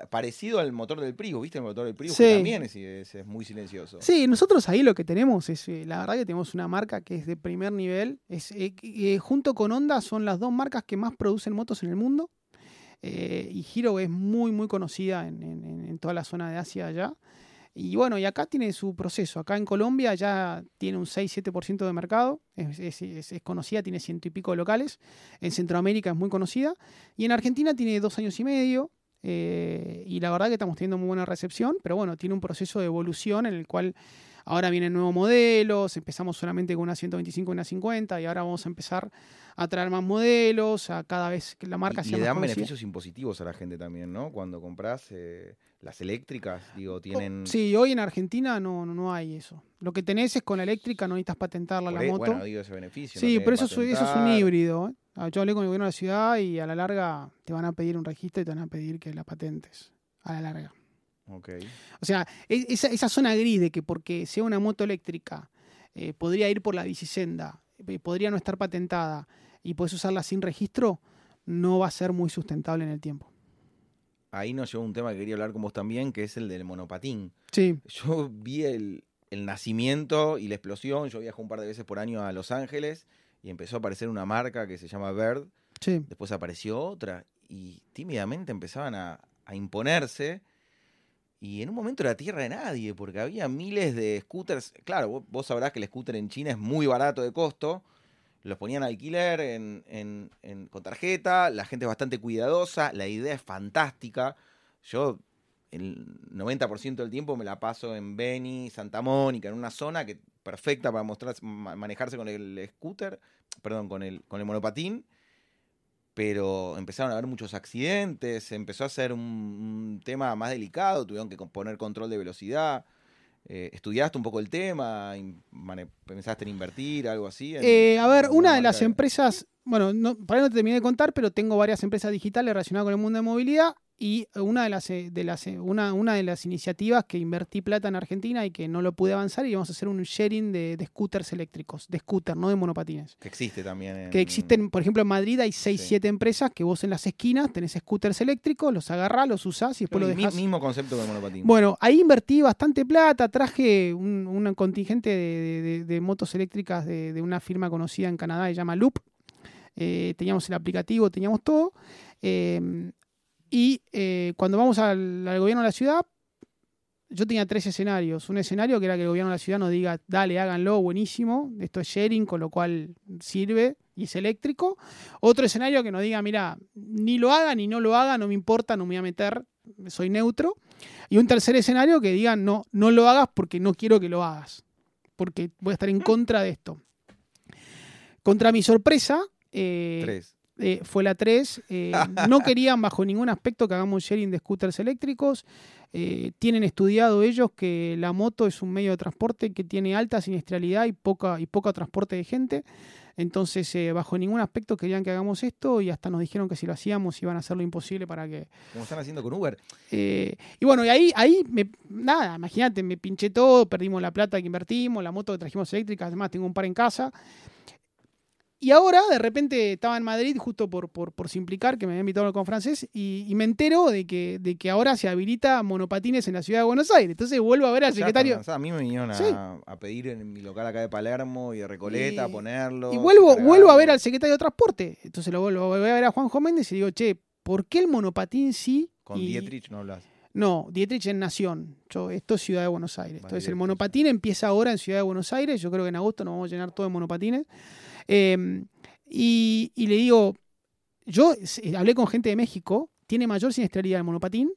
parecido al motor del Prius, ¿viste? El motor del Prius también es, muy silencioso. Sí, nosotros ahí lo que tenemos es, eh, la verdad que tenemos una marca que es de primer nivel. Es, eh, eh, junto con Honda son las dos marcas que más producen motos en el mundo. y Hero es muy, muy conocida en, en toda la zona de Asia allá. Y bueno, y acá tiene su proceso. Acá en Colombia ya tiene un 6-7% de mercado, es, conocida, tiene ciento y pico de locales. En Centroamérica es muy conocida. Y en Argentina tiene dos años y medio. Eh, y la verdad que estamos teniendo muy buena recepción, pero bueno, tiene un proceso de evolución en el cual ahora vienen nuevos modelos, empezamos solamente con una 125 y una 50 y ahora vamos a empezar a traer más modelos, a cada vez que la marca y, sea y le dan beneficios impositivos a la gente también, ¿no? Cuando compras... Eh las eléctricas, digo, tienen... Sí, hoy en Argentina no, no, hay eso. Lo que tenés es con la eléctrica, no necesitas patentarla la moto. Bueno, digo ese beneficio. Sí, pero eso, eso, es un híbrido. ¿eh? Ah, yo hablé con el gobierno de la ciudad y a la larga te van a pedir un registro y te van a pedir que la patentes. A la larga. O sea, esa, esa zona gris de que porque sea una moto eléctrica eh, podría ir por la bicisenda, eh, podría no estar patentada y puedes usarla sin registro, no va a ser muy sustentable en el tiempo ahí nos llevó un tema que quería hablar con vos también, que es el del monopatín. Sí. Yo vi el, nacimiento y la explosión. Yo viajo un par de veces por año a Los Ángeles y empezó a aparecer una marca que se llama Bird. Sí. Después apareció otra y tímidamente empezaban a, imponerse. Y en un momento era tierra de nadie, porque había miles de scooters. Claro, vos, sabrás que el scooter en China es muy barato de costo los ponían alquiler en, con tarjeta, la gente es bastante cuidadosa, la idea es fantástica. Yo el 90% del tiempo me la paso en Beni, Santa Mónica, en una zona que perfecta para mostrar, manejarse con el scooter, perdón, con el, con el monopatín, pero empezaron a haber muchos accidentes, empezó a ser un, tema más delicado, tuvieron que poner control de velocidad. Eh, ¿Estudiaste un poco el tema? ¿Pensaste en invertir, algo así? Eh, a ver, una de las empresas, bueno, no, para no te terminé de contar, pero tengo varias empresas digitales relacionadas con el mundo de movilidad y una de las, eh, de las eh, una, una, de las iniciativas que invertí plata en Argentina y que no lo pude avanzar y vamos a hacer un sharing de, scooters eléctricos, de scooter, no de monopatines. Que existe también. Que existen, por ejemplo, en Madrid hay 6, 7 empresas que vos en las esquinas tenés scooters eléctricos, los agarrás, los usás y después lo dejás. Mismo concepto que el monopatín. Bueno, ahí invertí bastante plata, traje un, contingente de, motos eléctricas de, una firma conocida en Canadá, se llama Loop. Eh, teníamos el aplicativo, teníamos todo. Y eh, cuando vamos al, gobierno de la ciudad, yo tenía tres escenarios. Un escenario que era que el gobierno de la ciudad nos diga, dale, háganlo, buenísimo. Esto es sharing, con lo cual sirve y es eléctrico. Otro escenario que nos diga, mira, ni lo haga ni no lo haga, no me importa, no me voy a meter, soy neutro. Y un tercer escenario que diga, no, no lo hagas porque no quiero que lo hagas. Porque voy a estar en contra de esto. Contra mi sorpresa, eh, tres. Eh, fue la 3. Eh, no querían bajo ningún aspecto que hagamos sharing de scooters eléctricos. Eh, tienen estudiado ellos que la moto es un medio de transporte que tiene alta siniestralidad y poca y poco transporte de gente. Entonces, bajo ningún aspecto querían que hagamos esto y hasta nos dijeron que si lo hacíamos iban a hacer lo imposible para que... Como están haciendo con Uber. y bueno, y ahí, ahí me, nada, imagínate, me pinché todo, perdimos la plata que invertimos, la moto que trajimos eléctrica, además tengo un par en casa. Y ahora, de repente, estaba en Madrid, justo por, por, por Simplicar, que me había invitado con francés, y, y, me entero de que, de que ahora se habilita monopatines en la ciudad de Buenos Aires. Entonces vuelvo a ver al secretario. a mí me vinieron a, pedir en mi local acá de Palermo y de Recoleta, a ponerlo. Y vuelvo, vuelvo a ver al secretario de Transporte. Entonces lo, vuelvo, voy a ver a Juanjo Méndez y digo, che, ¿por qué el monopatín sí? Con Dietrich no hablas. No, Dietrich en Nación. Yo, esto es Ciudad de Buenos Aires. Entonces el monopatín empieza ahora en Ciudad de Buenos Aires. Yo creo que en agosto nos vamos a llenar todo de monopatines. Em, y, le digo, yo hablé con gente de México, tiene mayor siniestralidad el monopatín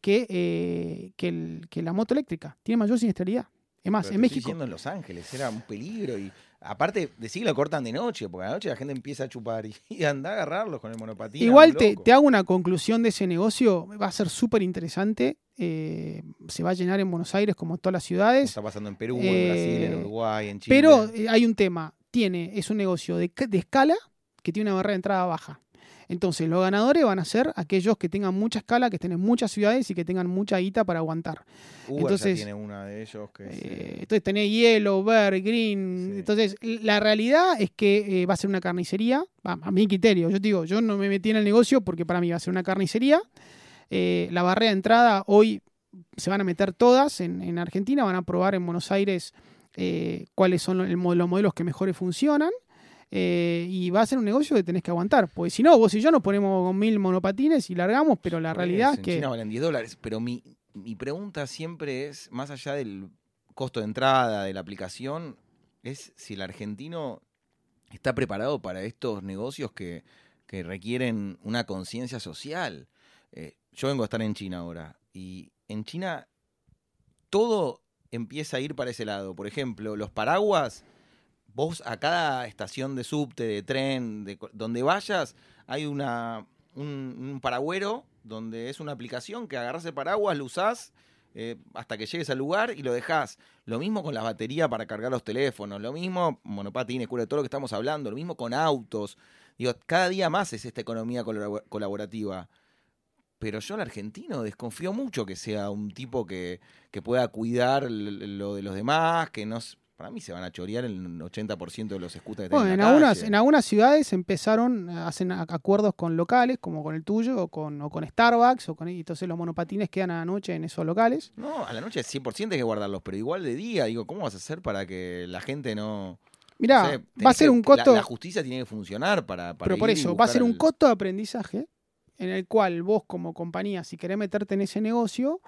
que, eh, que, la moto eléctrica. Tiene mayor siniestralidad. Es más, en México. en Los Ángeles, era un peligro. Y aparte, de sí lo cortan de noche, porque a la noche la gente empieza a chupar y, anda a agarrarlos con el monopatín. Igual te, te, hago una conclusión de ese negocio, va a ser súper interesante. Eh, se va a llenar en Buenos Aires como en todas las ciudades. Está pasando en Perú, en Brasil, en eh, Uruguay, en Chile. Pero hay un tema tiene, es un negocio de, escala que tiene una barrera de entrada baja. Entonces, los ganadores van a ser aquellos que tengan mucha escala, que estén en muchas ciudades y que tengan mucha guita para aguantar. entonces, tiene una de ellos que eh, Entonces, tenés Yellow, Verde, Green. Entonces, la realidad es que eh, va a ser una carnicería, a mi criterio. Yo digo, yo no me metí en el negocio porque para mí va a ser una carnicería. Eh, la barrera de entrada hoy se van a meter todas en, en Argentina, van a probar en Buenos Aires eh, cuáles son los, modelos que mejores funcionan. Eh, y va a ser un negocio que tenés que aguantar. Porque si no, vos y yo nos ponemos mil monopatines y largamos, pero la realidad es que. China valen 10 dólares. Pero mi, pregunta siempre es: más allá del costo de entrada de la aplicación, es si el argentino está preparado para estos negocios que, requieren una conciencia social. Eh, yo vengo a estar en China ahora. Y en China todo empieza a ir para ese lado. Por ejemplo, los paraguas, vos a cada estación de subte, de tren, de donde vayas, hay una, un, paragüero donde es una aplicación que agarras el paraguas, lo usás eh, hasta que llegues al lugar y lo dejás. Lo mismo con la batería para cargar los teléfonos, lo mismo monopatines, de todo lo que estamos hablando, lo mismo con autos. Digo, cada día más es esta economía colaborativa pero yo al argentino desconfío mucho que sea un tipo que, pueda cuidar lo de los demás, que no... Para mí se van a chorear el 80% de los scooters bueno, en, algunas, en algunas ciudades empezaron, hacen acuerdos con locales, como con el tuyo, o con, o con Starbucks, o con, y entonces los monopatines quedan a la noche en esos locales. No, a la noche 100% hay que guardarlos, pero igual de día, digo, ¿cómo vas a hacer para que la gente no... Mira, va a ser un costo... La, justicia tiene que funcionar para... para pero por eso, va a ser un costo de aprendizaje en el cual vos como compañía, si querés meterte en ese negocio,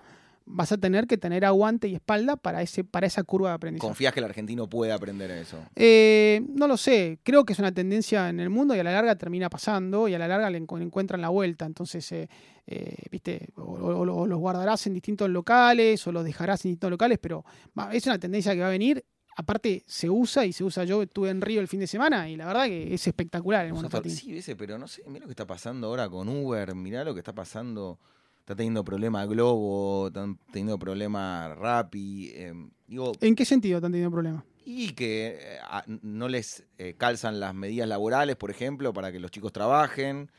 vas a tener que tener aguante y espalda para, ese, para esa curva de aprendizaje. ¿Confías que el argentino puede aprender eso? Eh, no lo sé. Creo que es una tendencia en el mundo y a la larga termina pasando y a la larga le encuentran la vuelta. Entonces, eh, eh, viste, o, los guardarás en distintos locales o los dejarás en distintos locales, pero es una tendencia que va a venir aparte se usa y se usa. Yo estuve en Río el fin de semana y la verdad que es espectacular el monopatín. todo- Sí, pero no sé, mira lo que está pasando ahora con Uber, mirá lo que está pasando. Está teniendo problemas Globo, están teniendo problemas Rappi. eh, digo, ¿En qué sentido están teniendo problemas? y que eh, no les eh, calzan las medidas laborales, por ejemplo, para que los chicos trabajen.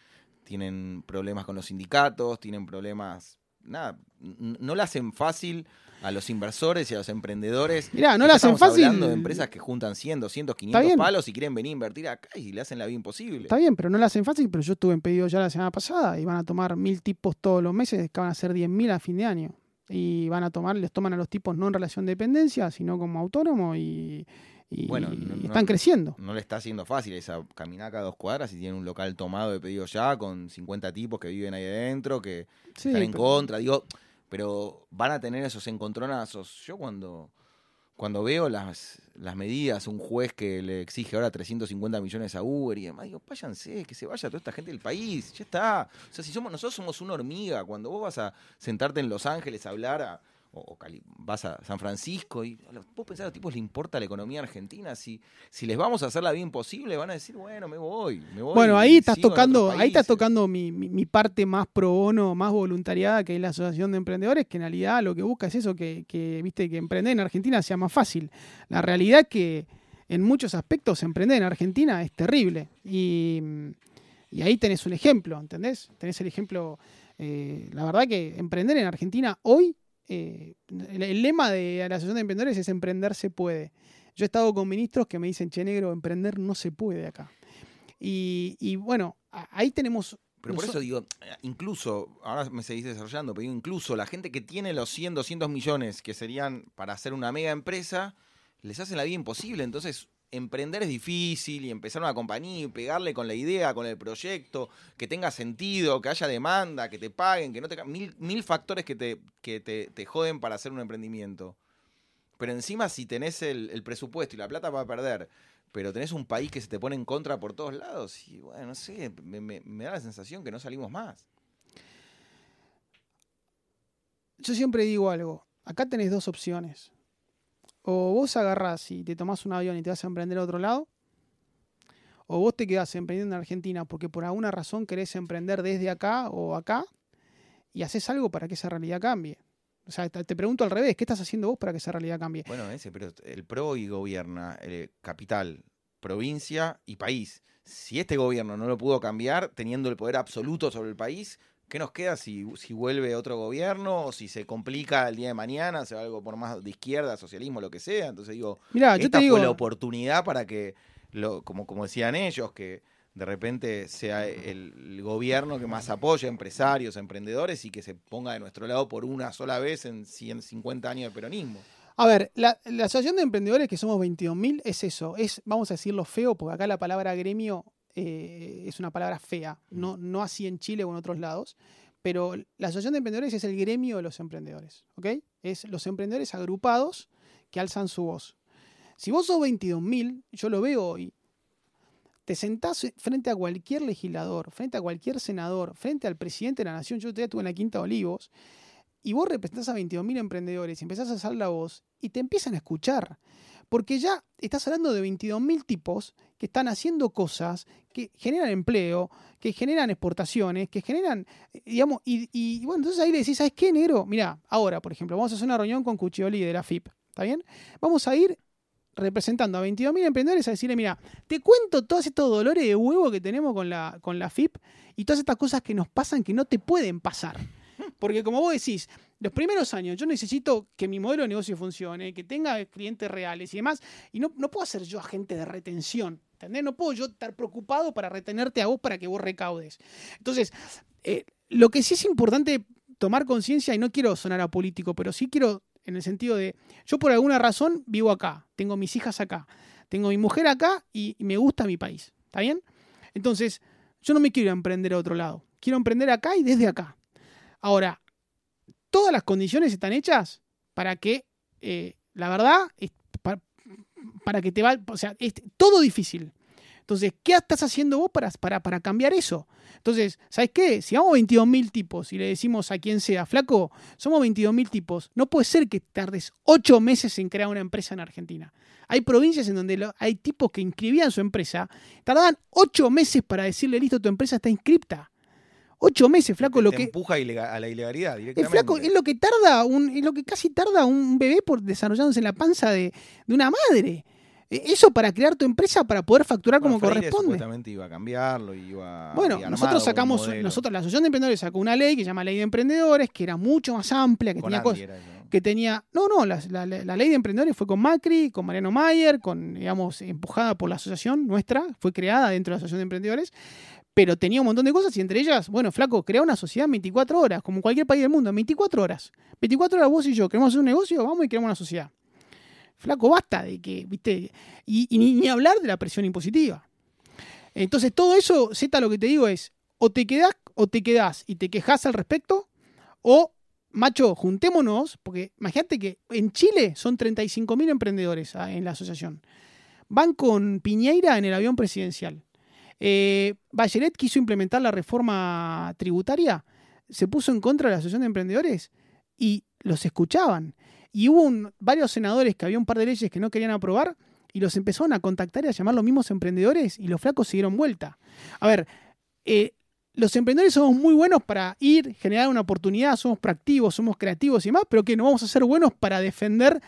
Tienen problemas con los sindicatos, tienen problemas. Nada, no le hacen fácil a los inversores y a los emprendedores. Mirá, no le hacen estamos fácil. hablando de empresas que juntan 100, 200, 500 bien. palos y quieren venir a invertir acá y le hacen la vida imposible. Está bien, pero no le hacen fácil, pero yo estuve en pedido ya la semana pasada y van a tomar mil tipos todos los meses, que van a ser 10.000 a fin de año. Y van a tomar, les toman a los tipos no en relación de dependencia, sino como autónomo y, y- Bueno, y no- no- están creciendo. No le está haciendo fácil esa caminar cada dos cuadras y tienen un local tomado de pedido ya con 50 tipos que viven ahí adentro, que Sí, están en pero- contra. Digo, pero van a tener esos encontronazos. Yo cuando, cuando veo las, las medidas, un juez que le exige ahora 350 millones a Uber y demás, digo, váyanse, que se vaya toda esta gente del país, ya está. O sea, si somos, nosotros somos una hormiga, cuando vos vas a sentarte en Los Ángeles a hablar a- o, o Cali- vas a San Francisco y vos pensás a los tipos les importa la economía argentina, si, si les vamos a hacer la vida imposible, van a decir, bueno, me voy, me voy. Bueno, ahí estás tocando, ahí estás países". tocando mi, mi- mi parte más pro bono, más voluntariada, que es la Asociación de Emprendedores, que en realidad lo que busca es eso, que, que, viste, que emprender en Argentina sea más fácil. La realidad es que en muchos aspectos emprender en Argentina es terrible. Y, y ahí tenés un ejemplo, ¿entendés? Tenés el ejemplo, eh, la verdad que emprender en Argentina hoy, eh, el, el lema de la Asociación de Emprendedores es emprender se puede. Yo he estado con ministros que me dicen, che negro, emprender no se puede acá. Y, y bueno, ahí tenemos. Pero por eso digo, incluso, ahora me seguís desarrollando, pero digo, incluso la gente que tiene los 100, 200 millones que serían para hacer una mega empresa, les hacen la vida imposible. Entonces, emprender es difícil y empezar una compañía y pegarle con la idea, con el proyecto, que tenga sentido, que haya demanda, que te paguen, que no te... Mil, mil factores que, te, que te, joden para hacer un emprendimiento. Pero encima, si tenés el, presupuesto y la plata para perder, pero tenés un país que se te pone en contra por todos lados, y bueno, no sé, me, me- me da la sensación que no salimos más. Yo siempre digo algo. Acá tenés dos opciones. O vos agarrás y te tomás un avión y te vas a emprender a otro lado. O vos te quedás emprendiendo en Argentina porque por alguna razón querés emprender desde acá o acá y haces algo para que esa realidad cambie. O sea, te pregunto al revés, ¿qué estás haciendo vos para que esa realidad cambie? Bueno, ese, pero el PRO y gobierna eh, capital, provincia y país. Si este gobierno no lo pudo cambiar, teniendo el poder absoluto sobre el país, ¿qué nos queda si, si vuelve otro gobierno o si se complica el día de mañana, se va algo por más de izquierda, socialismo, lo que sea? Entonces digo, Mirá, yo esta te digo, fue la oportunidad para que, lo, como, como decían ellos, que de repente sea el, el gobierno que más apoya a empresarios, a emprendedores y que se ponga de nuestro lado por una sola vez en 150 años de peronismo. A ver, la, la Asociación de Emprendedores, que somos 22.000, es eso. Es, vamos a decirlo feo, porque acá la palabra gremio eh, es una palabra fea. No, no así en Chile o en otros lados. Pero la Asociación de Emprendedores es el gremio de los emprendedores. ¿Ok? Es los emprendedores agrupados que alzan su voz. Si vos sos 22.000, yo lo veo hoy. Te sentás frente a cualquier legislador, frente a cualquier senador, frente al presidente de la nación. Yo todavía estuve en la Quinta de Olivos y vos representás a 22.000 emprendedores y empezás a hacer la voz y te empiezan a escuchar. Porque ya estás hablando de 22.000 tipos que están haciendo cosas que generan empleo, que generan exportaciones, que generan, eh, digamos, y, y, bueno, entonces ahí le decís, ¿sabes qué, negro? Mira, ahora, por ejemplo, vamos a hacer una reunión con Cuccioli de la FIP, ¿está bien? Vamos a ir representando a 22.000 emprendedores a decirle, mira, te cuento todos estos dolores de huevo que tenemos con la, con la FIP y todas estas cosas que nos pasan que no te pueden pasar. Porque como vos decís, los primeros años yo necesito que mi modelo de negocio funcione, que tenga clientes reales y demás, y no, no puedo ser yo agente de retención, ¿entendés? No puedo estar preocupado para retenerte a vos para que vos recaudes. Entonces, eh, lo que sí es importante tomar conciencia, y no quiero sonar a político, pero sí quiero en el sentido de, yo por alguna razón vivo acá, tengo mis hijas acá, tengo mi mujer acá y, y me gusta mi país, ¿está bien? Entonces, yo no me quiero emprender a otro lado, quiero emprender acá y desde acá. Ahora, todas las condiciones están hechas para que, eh, la verdad, para, para que te va, o sea, es todo difícil. Entonces, ¿qué estás haciendo vos para, para, para cambiar eso? Entonces, ¿sabes qué? Si vamos 22.000 tipos y le decimos a quien sea, flaco, somos 22.000 tipos, no puede ser que tardes 8 meses en crear una empresa en Argentina. Hay provincias en donde hay tipos que inscribían su empresa, tardaban 8 meses para decirle, listo, tu empresa está inscripta. Ocho meses, flaco, lo que. empuja a la ilegalidad directamente. Es flaco, es lo que tarda, un, es lo que casi tarda un bebé por desarrollándose en la panza de, de una madre. E, eso para crear tu empresa, para poder facturar como corresponde. Supuestamente iba a cambiarlo, iba Bueno, nosotros sacamos, nosotros, la Asociación de Emprendedores sacó una ley que se llama Ley de Emprendedores, que era mucho más amplia, que tenía cosas. Que tenía. No, no, la, la, ley de emprendedores fue con Macri, con Mariano Mayer, con, digamos, empujada por la asociación nuestra, fue creada dentro de la Asociación de Emprendedores pero tenía un montón de cosas y entre ellas, bueno, flaco, crea una sociedad en 24 horas, como cualquier país del mundo, en 24 horas. 24 horas vos y yo queremos hacer un negocio, vamos y creamos una sociedad. Flaco, basta de que, viste, y, ni, hablar de la presión impositiva. Entonces, todo eso, Z, lo que te digo es, o te quedás o te quedás y te quejas al respecto, o, macho, juntémonos, porque imagínate que en Chile son 35.000 emprendedores ah, en la asociación. Van con Piñeira en el avión presidencial. Eh, quiso implementar la reforma tributaria, se puso en contra de la Asociación de Emprendedores y los escuchaban. Y hubo varios senadores que había un par de leyes que no querían aprobar y los empezaron a contactar y a llamar los mismos emprendedores y los flacos siguieron vuelta. A ver, eh, los emprendedores somos muy buenos para ir, generar una oportunidad, somos proactivos, somos creativos y demás, pero que no vamos a ser buenos para defender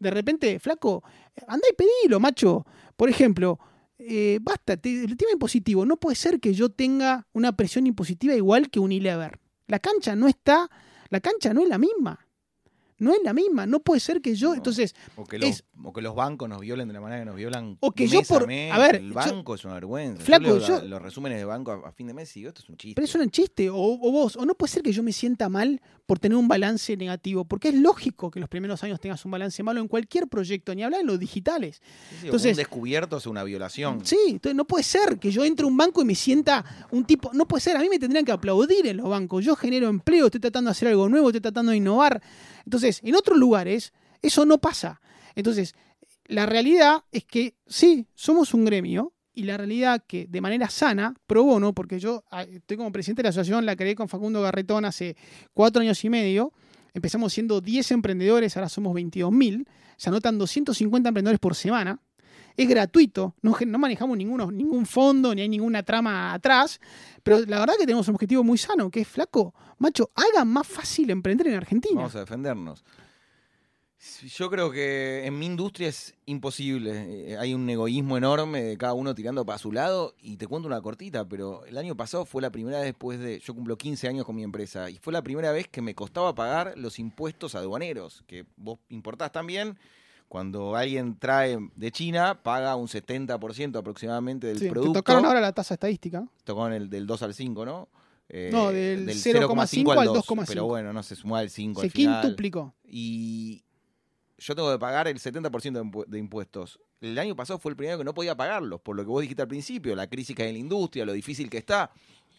de repente, flaco, anda y pedilo, macho. Por ejemplo, eh, basta, el tema impositivo. No puede ser que yo tenga una presión impositiva igual que Unilever. La cancha no está, la cancha no es la misma no es la misma. No puede ser que yo. entonces. O que, los, los, bancos nos violen de la manera que nos violan. O que yo por. A, ver. El banco es una vergüenza. Flaco, yo, los resúmenes de banco a, fin de mes y esto es un chiste. Pero es un chiste. O, vos. O no puede ser que yo me sienta mal por tener un balance negativo. Porque es lógico que los primeros años tengas un balance malo en cualquier proyecto, ni hablar en los digitales. entonces, un descubierto es una violación. Sí, entonces no puede ser que yo entre a un banco y me sienta un tipo. No puede ser. A mí me tendrían que aplaudir en los bancos. Yo genero empleo, estoy tratando de hacer algo nuevo, estoy tratando de innovar. Entonces, en otros lugares eso no pasa. Entonces, la realidad es que sí, somos un gremio y la realidad que de manera sana, pro bono, porque yo ah, estoy como presidente de la asociación, la creé con Facundo Garretón hace cuatro años y medio, empezamos siendo 10 emprendedores, ahora somos 22.000, se anotan 250 emprendedores por semana, es gratuito, no, no manejamos ninguno, ningún fondo, ni hay ninguna trama atrás, pero la verdad que tenemos un objetivo muy sano, que es flaco, macho, hagan más fácil emprender en Argentina. Vamos a defendernos. Yo creo que en mi industria es imposible. Eh, hay un egoísmo enorme de cada uno tirando para su lado. Y te cuento una cortita, pero el año pasado fue la primera vez después de. Yo cumplo 15 años con mi empresa. Y fue la primera vez que me costaba pagar los impuestos aduaneros, que vos importás también cuando alguien trae de China, paga un 70% aproximadamente del producto. Te tocaron ahora la tasa estadística. Tocaron el del 2 al 5, ¿no? Eh, no, del, 0,5 al 2,5. Pero bueno, no se sumó el 5 se al final. quintuplicó. Y yo tengo que pagar el 70% de impuestos. El año pasado fue el primero que no podía pagarlos, por lo que vos dijiste al principio, la crisis que hay en la industria, lo difícil que está.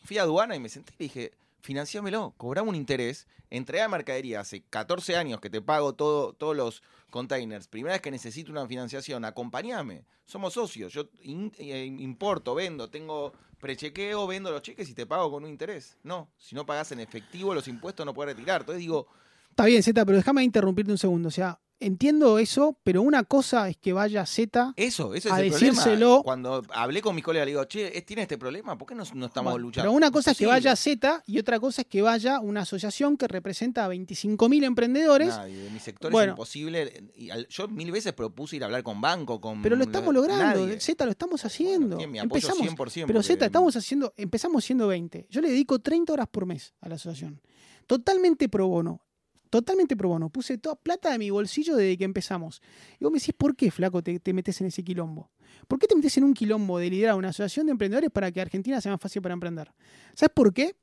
Fui a aduana y me senté y dije, financiámelo, cobrame un interés, entrega mercadería hace 14 años que te pago todo, todos los containers, primera vez que necesito una financiación, acompáñame, somos socios, yo eh, importo, vendo, tengo prechequeo, vendo los cheques y te pago con un interés. No, si no pagas en efectivo los impuestos no puedes retirar. Entonces digo... Está bien, Zeta, pero déjame interrumpirte un segundo. O sea, entiendo eso, pero una cosa es que vaya Z eso, eso a es decírselo. Cuando hablé con mis colegas, le digo, che, ¿tiene este problema? ¿Por qué no, estamos luchando? Pero una cosa es que vaya Z y otra cosa es que vaya una asociación que representa a 25.000 emprendedores. de mi sector es imposible. Yo mil veces propuse ir a hablar con banco, con. Pero lo estamos logrando. Z lo estamos haciendo. empezamos, 100%, pero Z, estamos haciendo, empezamos siendo 20. Yo le dedico 30 horas por mes a la asociación. Totalmente pro bono totalmente pro bono. Puse toda plata de mi bolsillo desde que empezamos. Y vos me decís, ¿por qué, flaco, te, metes en ese quilombo? ¿Por qué te metes en un quilombo de liderar una asociación de emprendedores para que Argentina sea más fácil para emprender? ¿Sabes por qué?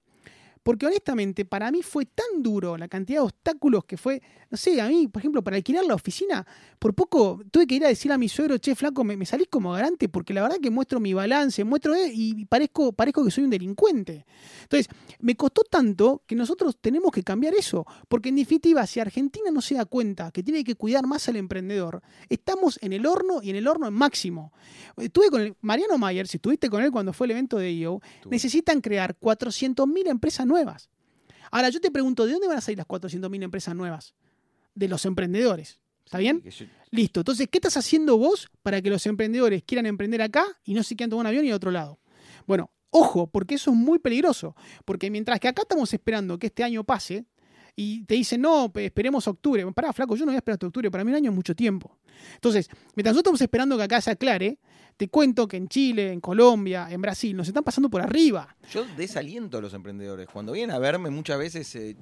Porque honestamente, para mí fue tan duro la cantidad de obstáculos que fue. No sé, a mí, por ejemplo, para alquilar la oficina, por poco tuve que ir a decir a mi suegro, che, flaco, me, me salís como garante, porque la verdad que muestro mi balance, muestro eh, y parezco, parezco que soy un delincuente. Entonces, me costó tanto que nosotros tenemos que cambiar eso. Porque en definitiva, si Argentina no se da cuenta que tiene que cuidar más al emprendedor, estamos en el horno y en el horno en máximo. Estuve con Mariano Mayer, si estuviste con él cuando fue el evento de IO, necesitan crear 400.000 empresas nuevas. Ahora, yo te pregunto, ¿de dónde van a salir las 400.000 empresas nuevas? De los emprendedores. ¿Está bien? Listo. Entonces, ¿qué estás haciendo vos para que los emprendedores quieran emprender acá y no se quieran tomar un avión y a otro lado? Bueno, ojo, porque eso es muy peligroso. Porque mientras que acá estamos esperando que este año pase, y te dicen, no, esperemos octubre. Pará, flaco, yo no voy a esperar hasta octubre, para mí un año es mucho tiempo. Entonces, mientras nosotros estamos esperando que acá se aclare, te cuento que en Chile, en Colombia, en Brasil, nos están pasando por arriba. Yo desaliento a los emprendedores. Cuando vienen a verme muchas veces, eh,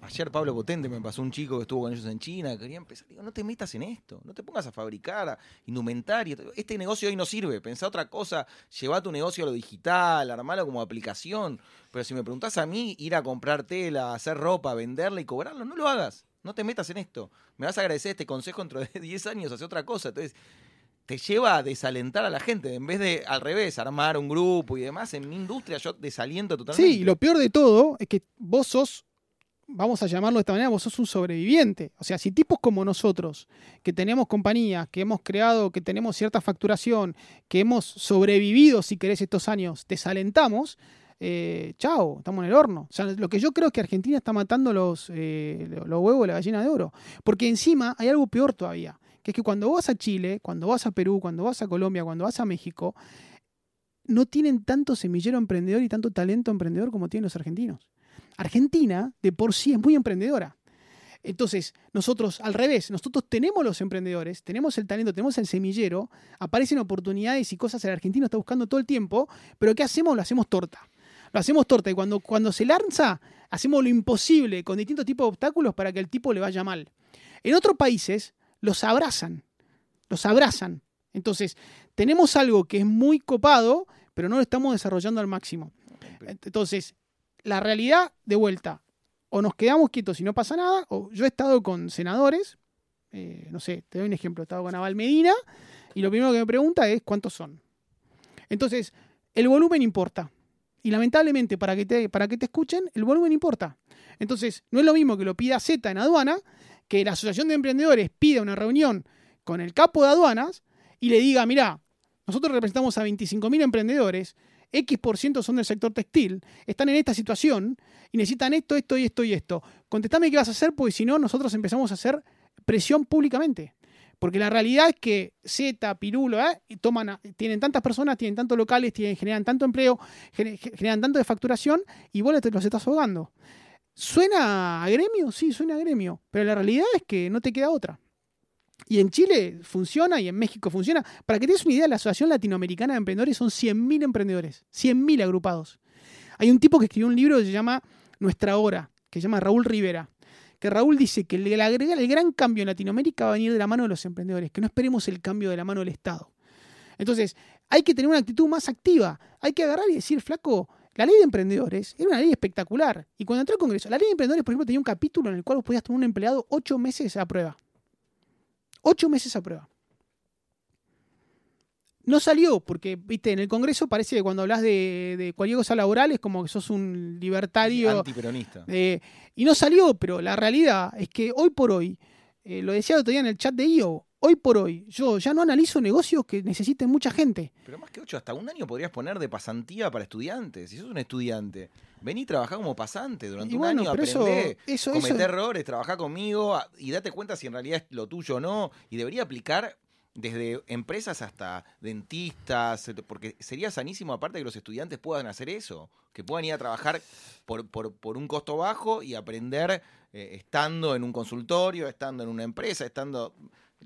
ayer Pablo Potente me pasó un chico que estuvo con ellos en China, quería empezar. Digo, no te metas en esto, no te pongas a fabricar indumentaria. Este negocio hoy no sirve, pensá otra cosa, lleva tu negocio a lo digital, armalo como aplicación. Pero si me preguntás a mí, ir a comprar tela, hacer ropa, venderla y cobrarlo, no lo hagas. No te metas en esto. Me vas a agradecer este consejo dentro de 10 años, hace otra cosa. Entonces, te lleva a desalentar a la gente. En vez de, al revés, armar un grupo y demás, en mi industria yo desaliento totalmente. Sí, y lo peor de todo es que vos sos, vamos a llamarlo de esta manera, vos sos un sobreviviente. O sea, si tipos como nosotros, que tenemos compañías, que hemos creado, que tenemos cierta facturación, que hemos sobrevivido, si querés, estos años, desalentamos, eh, chao, estamos en el horno. O sea, lo que yo creo es que Argentina está matando los, eh, los huevos de la gallina de oro. Porque encima hay algo peor todavía que es que cuando vas a Chile, cuando vas a Perú, cuando vas a Colombia, cuando vas a México, no tienen tanto semillero emprendedor y tanto talento emprendedor como tienen los argentinos. Argentina, de por sí, es muy emprendedora. Entonces, nosotros, al revés, nosotros tenemos los emprendedores, tenemos el talento, tenemos el semillero, aparecen oportunidades y cosas el argentino está buscando todo el tiempo, pero ¿qué hacemos? Lo hacemos torta. Lo hacemos torta y cuando, cuando se lanza, hacemos lo imposible con distintos tipos de obstáculos para que el tipo le vaya mal. En otros países, los abrazan, los abrazan. Entonces, tenemos algo que es muy copado, pero no lo estamos desarrollando al máximo. Entonces, la realidad, de vuelta, o nos quedamos quietos y no pasa nada, o yo he estado con senadores, eh, no sé, te doy un ejemplo, he estado con Aval Medina, y lo primero que me pregunta es cuántos son. Entonces, el volumen importa. Y lamentablemente, para que te, para que te escuchen, el volumen importa. Entonces, no es lo mismo que lo pida Z en aduana que la Asociación de Emprendedores pida una reunión con el capo de aduanas y le diga, mira, nosotros representamos a 25.000 emprendedores, X por ciento son del sector textil, están en esta situación y necesitan esto, esto y esto y esto. Contestame qué vas a hacer, porque si no, nosotros empezamos a hacer presión públicamente. Porque la realidad es que Z, Pirulo, ¿eh? toman, tienen tantas personas, tienen tantos locales, tienen, generan tanto empleo, generan tanto de facturación y vos los estás ahogando. ¿Suena a gremio? Sí, suena a gremio. Pero la realidad es que no te queda otra. Y en Chile funciona y en México funciona. Para que te des una idea, la Asociación Latinoamericana de Emprendedores son 100.000 emprendedores, 100.000 agrupados. Hay un tipo que escribió un libro que se llama Nuestra Hora, que se llama Raúl Rivera. Que Raúl dice que el, el gran cambio en Latinoamérica va a venir de la mano de los emprendedores, que no esperemos el cambio de la mano del Estado. Entonces, hay que tener una actitud más activa. Hay que agarrar y decir, flaco, la ley de emprendedores era una ley espectacular. Y cuando entró al Congreso, la ley de emprendedores, por ejemplo, tenía un capítulo en el cual vos podías tener un empleado ocho meses a prueba. Ocho meses a prueba. No salió, porque, viste, en el Congreso parece que cuando hablas de, cualquier cosa laboral es como que sos un libertario. Antiperonista. Eh, y no salió, pero la realidad es que hoy por hoy, eh, lo decía el otro día en el chat de IO, hoy por hoy, yo ya no analizo negocios que necesiten mucha gente. Pero más que ocho, hasta un año podrías poner de pasantía para estudiantes. Si sos un estudiante, vení a trabajar como pasante durante un año, aprendé, eso, comete errores, trabajá conmigo y date cuenta si en realidad es lo tuyo o no. Y debería aplicar desde empresas hasta dentistas, porque sería sanísimo aparte que los estudiantes puedan hacer eso, que puedan ir a trabajar por, por, un costo bajo y aprender eh, estando en un consultorio, estando en una empresa, estando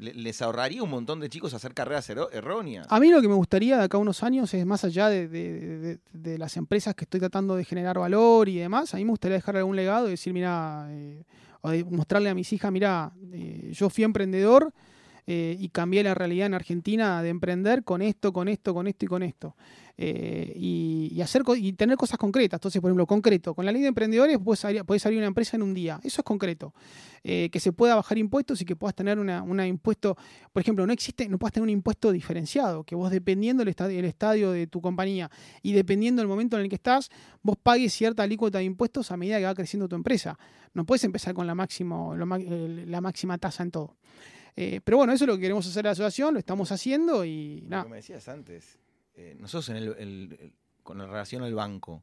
les ahorraría un montón de chicos hacer carreras erróneas. A mí lo que me gustaría de acá a unos años es más allá de, las empresas que estoy tratando de generar valor y demás, a mí me gustaría dejar algún legado y decir, mira, eh, o mostrarle a mis hijas, mira, eh, yo fui emprendedor, eh, y cambié la realidad en Argentina de emprender con esto, con esto, con esto y con esto. Eh, y, hacer y tener cosas concretas. Entonces, por ejemplo, concreto, con la ley de emprendedores puedes salir, salir una empresa en un día. Eso es concreto. Eh, que se pueda bajar impuestos y que puedas tener una, impuesto, por ejemplo, no existe, no puedas tener un impuesto diferenciado, que vos dependiendo del estadio, estadio de tu compañía y dependiendo del momento en el que estás, vos pagues cierta alícuota de impuestos a medida que va creciendo tu empresa. No puedes empezar con la, máximo, la máxima tasa en todo. Eh, pero bueno, eso es lo que queremos hacer en la asociación, lo estamos haciendo y nada. Me decías antes, eh, nosotros en el, con la relación al banco,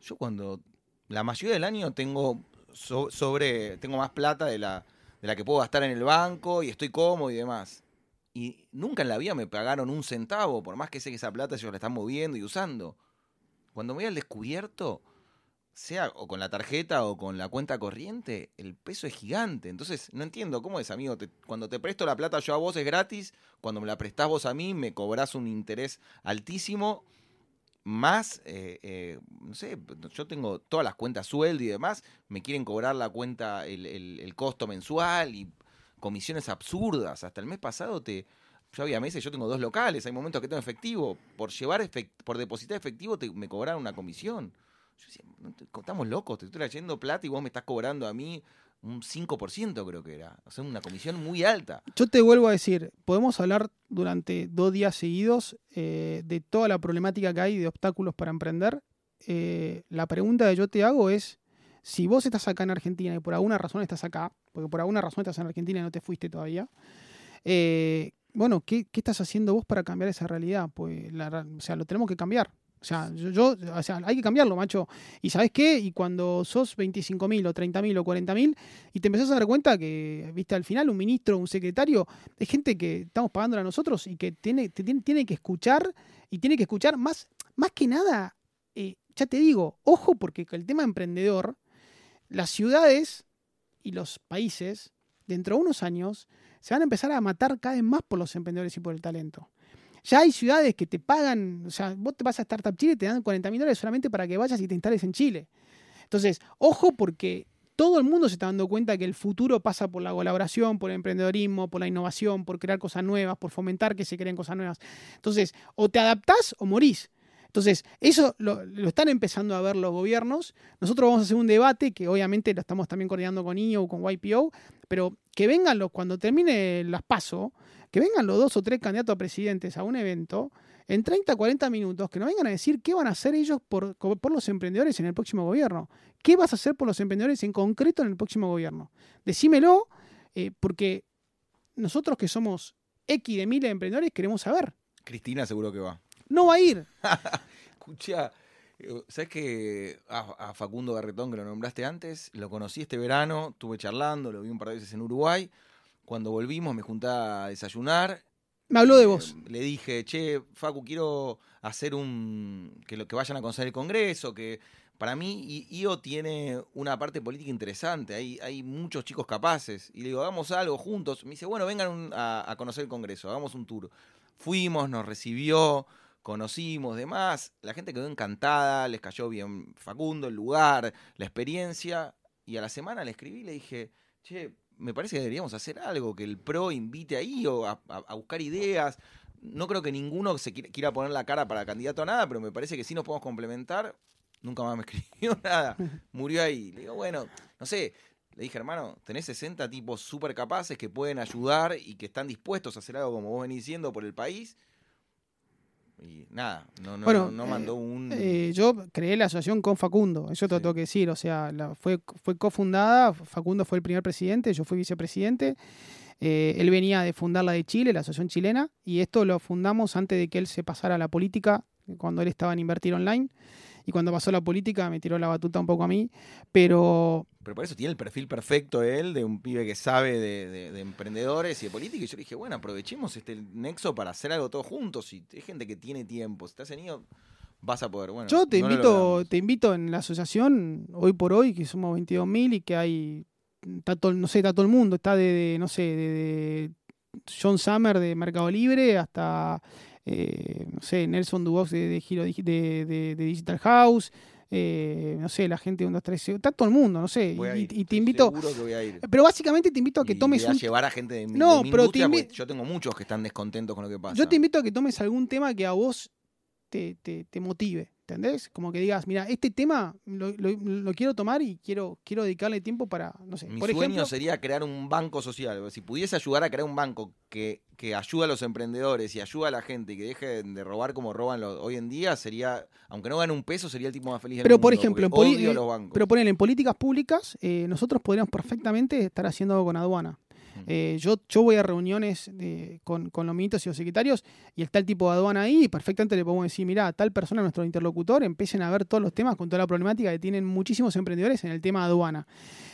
yo cuando la mayoría del año tengo sobre, tengo más plata de la, de la que puedo gastar en el banco y estoy cómodo y demás. Y nunca en la vida me pagaron un centavo, por más que sé que esa plata ellos la están moviendo y usando. Cuando me voy al descubierto, sea o con la tarjeta o con la cuenta corriente, el peso es gigante. Entonces, no entiendo cómo es, amigo. cuando te presto la plata yo a vos es gratis, cuando me la prestás vos a mí me cobras un interés altísimo. Más, eh, eh, no sé, yo tengo todas las cuentas sueldo y demás, me quieren cobrar la cuenta, el, el, costo mensual y comisiones absurdas. Hasta el mes pasado te, yo había meses, yo tengo dos locales, hay momentos que tengo efectivo, por llevar por depositar efectivo te, me cobraron una comisión. Yo decía, estamos locos, te estoy trayendo plata y vos me estás cobrando a mí un 5% creo que era. O sea, una comisión muy alta. Yo te vuelvo a decir, podemos hablar durante dos días seguidos eh, de toda la problemática que hay de obstáculos para emprender. Eh, la pregunta que yo te hago es, si vos estás acá en Argentina y por alguna razón estás acá, porque por alguna razón estás en Argentina y no te fuiste todavía, eh, bueno, ¿qué, estás haciendo vos para cambiar esa realidad? Pues, o sea, lo tenemos que cambiar. O sea, yo, o sea, hay que cambiarlo, macho. ¿Y sabes qué? Y cuando sos 25.000 o 30.000 o 40.000 y te empezás a dar cuenta que, viste, al final un ministro, un secretario, es gente que estamos pagando a nosotros y que tiene, tiene, que escuchar y tiene que escuchar más, más que nada, eh, ya te digo, ojo porque el tema emprendedor, las ciudades y los países, dentro de unos años, se van a empezar a matar cada vez más por los emprendedores y por el talento. Ya hay ciudades que te pagan, o sea, vos te vas a Startup Chile y te dan 40 mil dólares solamente para que vayas y te instales en Chile. Entonces, ojo porque todo el mundo se está dando cuenta que el futuro pasa por la colaboración, por el emprendedorismo, por la innovación, por crear cosas nuevas, por fomentar que se creen cosas nuevas. Entonces, o te adaptás o morís. Entonces, eso lo, están empezando a ver los gobiernos. Nosotros vamos a hacer un debate que obviamente lo estamos también coordinando con IO, con YPO, pero que vengan los, cuando termine las PASO, que vengan los dos o tres candidatos a presidentes a un evento en 30, 40 minutos, que nos vengan a decir qué van a hacer ellos por, los emprendedores en el próximo gobierno. ¿Qué vas a hacer por los emprendedores en concreto en el próximo gobierno? Decímelo, eh, porque nosotros que somos X de miles de emprendedores queremos saber. Cristina seguro que va. No va a ir. Escucha, eh, ¿sabes que a, Facundo Garretón, que lo nombraste antes, lo conocí este verano, estuve charlando, lo vi un par de veces en Uruguay. Cuando volvimos me junté a desayunar. Me habló de eh, vos. Le dije, che, Facu, quiero hacer un. que, lo, que vayan a conocer el Congreso, que para mí IO tiene una parte política interesante, hay, hay muchos chicos capaces. Y le digo, hagamos algo juntos. Me dice, bueno, vengan a, conocer el Congreso, hagamos un tour. Fuimos, nos recibió, conocimos, demás. La gente quedó encantada, les cayó bien Facundo, el lugar, la experiencia. Y a la semana le escribí y le dije, che, me parece que deberíamos hacer algo, que el PRO invite ahí o a, buscar ideas. No creo que ninguno se quiera poner la cara para candidato a nada, pero me parece que sí nos podemos complementar. Nunca más me escribió nada. Murió ahí. Le digo, bueno, no sé. Le dije, hermano, tenés 60 tipos súper capaces que pueden ayudar y que están dispuestos a hacer algo como vos venís diciendo por el país y nada, no, no, no mandó un... Eh, yo creé la asociación con Facundo, eso te lo tengo que decir, o sea, fue, fue cofundada, Facundo fue el primer presidente, yo fui vicepresidente, eh, él venía de fundar la de Chile, la asociación chilena, y esto lo fundamos antes de que él se pasara a la política, cuando él estaba en Invertir Online y cuando pasó la política me tiró la batuta un poco a mí, pero... Pero por eso tiene el perfil perfecto él, de un pibe que sabe de, emprendedores y de política, y yo le dije, bueno, aprovechemos este nexo para hacer algo todos juntos, y hay gente que tiene tiempo, si estás en vas a poder, bueno. Yo te invito, te invito en la asociación, hoy por hoy, que somos 22.000 y que hay, está todo, no sé, está todo el mundo, está de, no sé, de John Summer de Mercado Libre hasta eh, no sé, Nelson Dubox de, de, de, Digital House, eh, no sé, la gente de 1, 2, 3, está todo el mundo, no sé. Y, ir, y te invito. seguro que voy a ir. Pero básicamente te invito a que Y tomes voy a un. llevar a gente de mi, No, de mi pero te invi- yo tengo muchos que están descontentos con lo que pasa. Yo te invito a que tomes algún tema que a vos te, te, te motive, ¿entendés? Como que digas, mira, este tema lo, lo- lo quiero tomar y quiero, quiero dedicarle tiempo para, no sé, Mi por sueño ejemplo. sería crear un banco social. Si pudiese ayudar a crear un banco que, que ayuda a los emprendedores y ayuda a la gente y que deje de robar como roban los- hoy en día, sería, aunque no gane un peso, sería el tipo más feliz del Pero, por mundo, ejemplo, en odio eh, los bancos. Pero ponele, en políticas públicas, eh, nosotros podríamos perfectamente estar haciendo algo con aduana. Eh, yo, yo voy a reuniones de- con, con los ministros y los secretarios y está el tipo de aduana ahí y perfectamente le podemos decir, mira, tal persona, nuestro interlocutor, empiecen a ver todos los temas con toda la problemática que tienen muchísimos emprendedores en el tema aduana.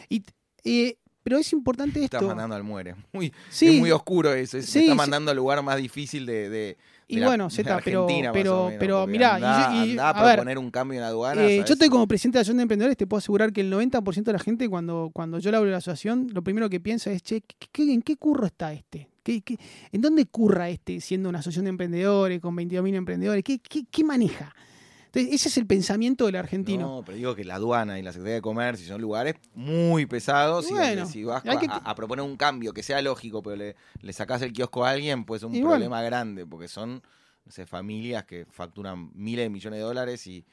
Y, eh, pero es importante Estás esto. mandando al muere. Muy, Sí, es muy oscuro eso. Es, Sí, está sí. mandando al lugar más difícil de, de- y bueno, Zeta, pero, pero, menos, pero mirá, y yo- y, andá a ver, proponer un cambio en aduana. Eh, yo estoy como presidente de la Asociación de Emprendedores, te puedo asegurar que el 90% de la gente cuando, cuando yo le hablo de la asociación, lo primero que piensa es, che, ¿qué- qué- ¿en qué curro está este? ¿Qué, qué- en dónde curra este siendo una asociación de emprendedores con 22.000 emprendedores? ¿Qué, qué, qué maneja? Entonces, ese es el pensamiento del argentino. No, pero digo que la aduana y la Secretaría de Comercio son lugares muy pesados y, si vas a, que- a proponer un cambio que sea lógico, pero le, le sacás el kiosco a alguien, pues es un Y bueno. problema grande, porque son no sé, familias que facturan miles de millones de dólares y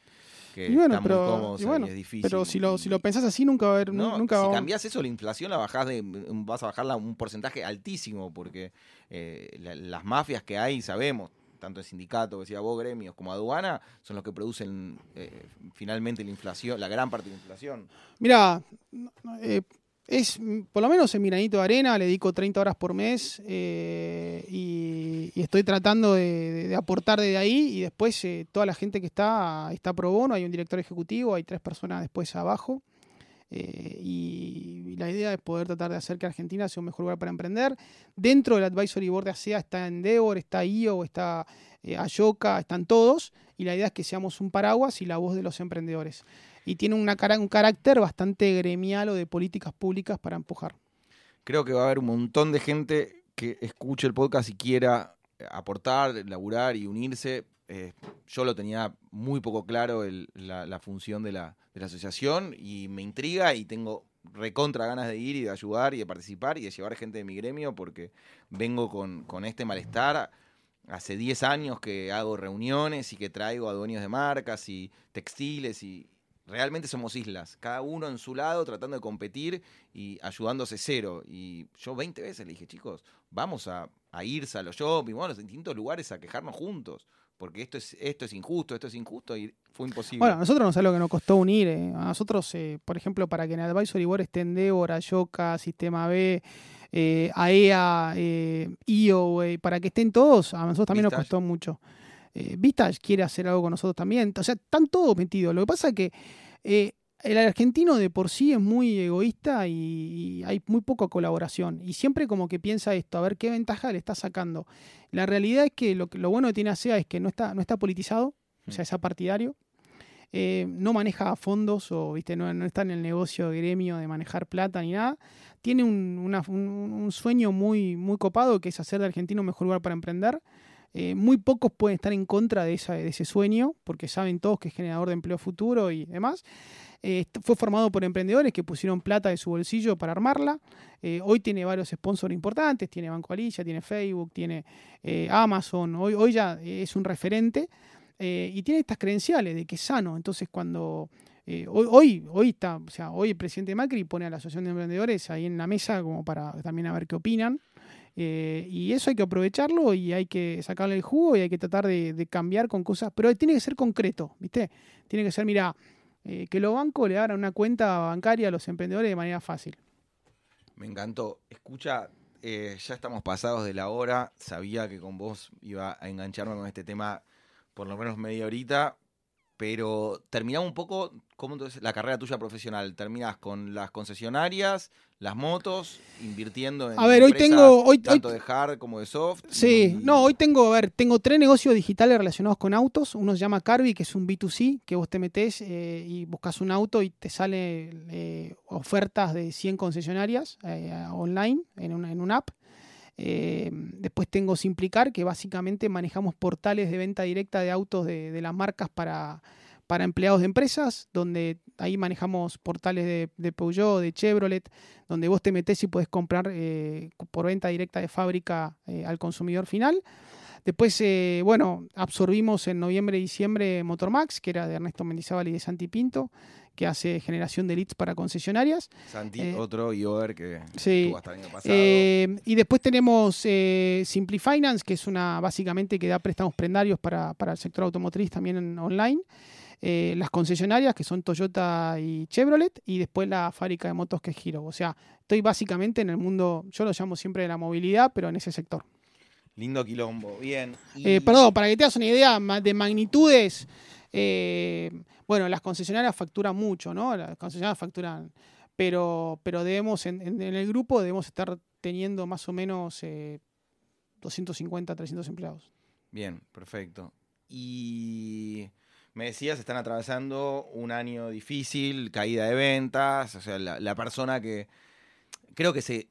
que Y bueno, están pero- muy cómodos y bueno, es difícil. Pero si lo, Y- si lo pensás así, nunca va a haber. nu- no, nunca si cambiás eso, la inflación la bajás de, vas a bajarla un porcentaje altísimo, porque eh, la- las mafias que hay, sabemos, tanto el sindicato, que decía vos, gremios, como aduana, son los que producen eh, finalmente la inflación, la gran parte de la inflación. Mira, eh, es por lo menos en mi granito de arena, le dedico 30 horas por mes eh, y, estoy tratando de, de- aportar desde ahí y después toda la gente que está está pro bono, hay un director ejecutivo, hay tres personas después abajo eh, y, la idea es poder tratar de hacer que Argentina sea un mejor lugar para emprender. Dentro del advisory board de ASEA está Endeavor, está IO, está eh, Ayoka, están todos y la idea es que seamos un paraguas y la voz de los emprendedores y tiene una cara- un carácter bastante gremial o de políticas públicas para empujar. Creo que va a haber un montón de gente que escuche el podcast y quiera eh, aportar, laburar y unirse. Eh, yo lo tenía muy poco claro el- la, la función de la, de la asociación y me intriga y tengo recontra ganas de ir y de ayudar y de participar y de llevar gente de mi gremio porque vengo con, con este malestar. Hace 10 años que hago reuniones y que traigo a dueños de marcas y textiles y realmente somos islas, cada uno en su lado tratando de competir y ayudándose cero. Y yo 20 veces le dije, chicos, vamos a, a irse a los shopping, vamos a distintos lugares a quejarnos juntos, porque esto es, esto es injusto, esto es injusto y fue imposible. Bueno, a nosotros no sé lo que nos costó unir. eh. A nosotros, eh, por ejemplo, para que en Advisory Board esté Endeavor, Ayoka, Sistema B, eh, AEA, IO, eh, para que estén todos, a nosotros también nos costó mucho. Vistage quiere hacer algo con nosotros también. O sea, están todos metidos. Lo que pasa es que el argentino de por sí es muy egoísta y, hay muy poca colaboración. Y siempre como que piensa esto, a ver qué ventaja le está sacando. La realidad es que lo, bueno que tiene ASEA es que no está, no está politizado, o sea, es apartidario. Eh, no maneja fondos o viste no, no está en el negocio de gremio de manejar plata ni nada. Tiene un, una- un- un sueño muy, muy copado que es hacer de Argentina un mejor lugar para emprender. Eh, muy pocos pueden estar en contra de, esa- de ese sueño porque saben todos que es generador de empleo futuro y demás. Eh, fue formado por emprendedores que pusieron plata de su bolsillo para armarla. Eh, hoy tiene varios sponsors importantes, tiene Banco Alicia, tiene Facebook, tiene eh, Amazon, hoy, hoy ya es un referente y tiene estas credenciales de que es sano. Entonces cuando hoy, hoy, hoy está, o sea, hoy el presidente Macri pone a la Asociación de Emprendedores ahí en la mesa como para también a ver qué opinan. Y eso hay que aprovecharlo y hay que sacarle el jugo y hay que tratar de cambiar con cosas, pero tiene que ser concreto, ¿viste? Tiene que ser, mira, eh, que los bancos le abran una cuenta bancaria a los emprendedores de manera fácil. Me encantó. Escucha, eh, ya estamos pasados de la hora. Sabía que con vos iba a engancharme con este tema por lo menos media horita. Pero terminamos un poco, ¿cómo entonces la carrera tuya profesional? ¿Terminas con las concesionarias, las motos, invirtiendo en A ver, hoy tengo- hoy- tanto hoy- de hard como de soft? Sí, y- no, hoy tengo, a ver, tengo tres negocios digitales relacionados con autos. Uno se llama Carby, que es un B2C, que vos te metés eh, y buscas un auto y te sale eh, ofertas de 100 concesionarias eh, online en una, en una app. Eh, después tengo Simplicar, que básicamente manejamos portales de venta directa de autos de, las marcas para, para empleados de empresas, donde ahí manejamos portales de, de Peugeot, de Chevrolet, donde vos te metés y podés comprar eh, por venta directa de fábrica eh, al consumidor final. Después, bueno, absorbimos en noviembre y diciembre Motormax, que era de Ernesto Mendizábal y de Santi Pinto, que hace generación de leads para concesionarias. Santi, Eh, otro IOR que sí. estuvo hasta el año pasado. Eh, y después tenemos eh, Simply Finance, que es una básicamente que da préstamos prendarios para, para el sector automotriz también en online. Eh, las concesionarias, que son Toyota y Chevrolet, y después la fábrica de motos que es Giro. O sea, estoy básicamente en el mundo, yo lo llamo siempre de la movilidad, pero en ese sector. Lindo quilombo. Bien. Y- Eh, perdón, para que te hagas una idea de magnitudes, eh, bueno, las concesionarias facturan mucho, ¿no? Las concesionarias facturan, pero, pero debemos, en, en- el grupo debemos estar teniendo más o menos eh, 250, 300 empleados. Bien, perfecto. Y me decías, están atravesando un año difícil, caída de ventas, o sea, la, la persona que... Creo que se,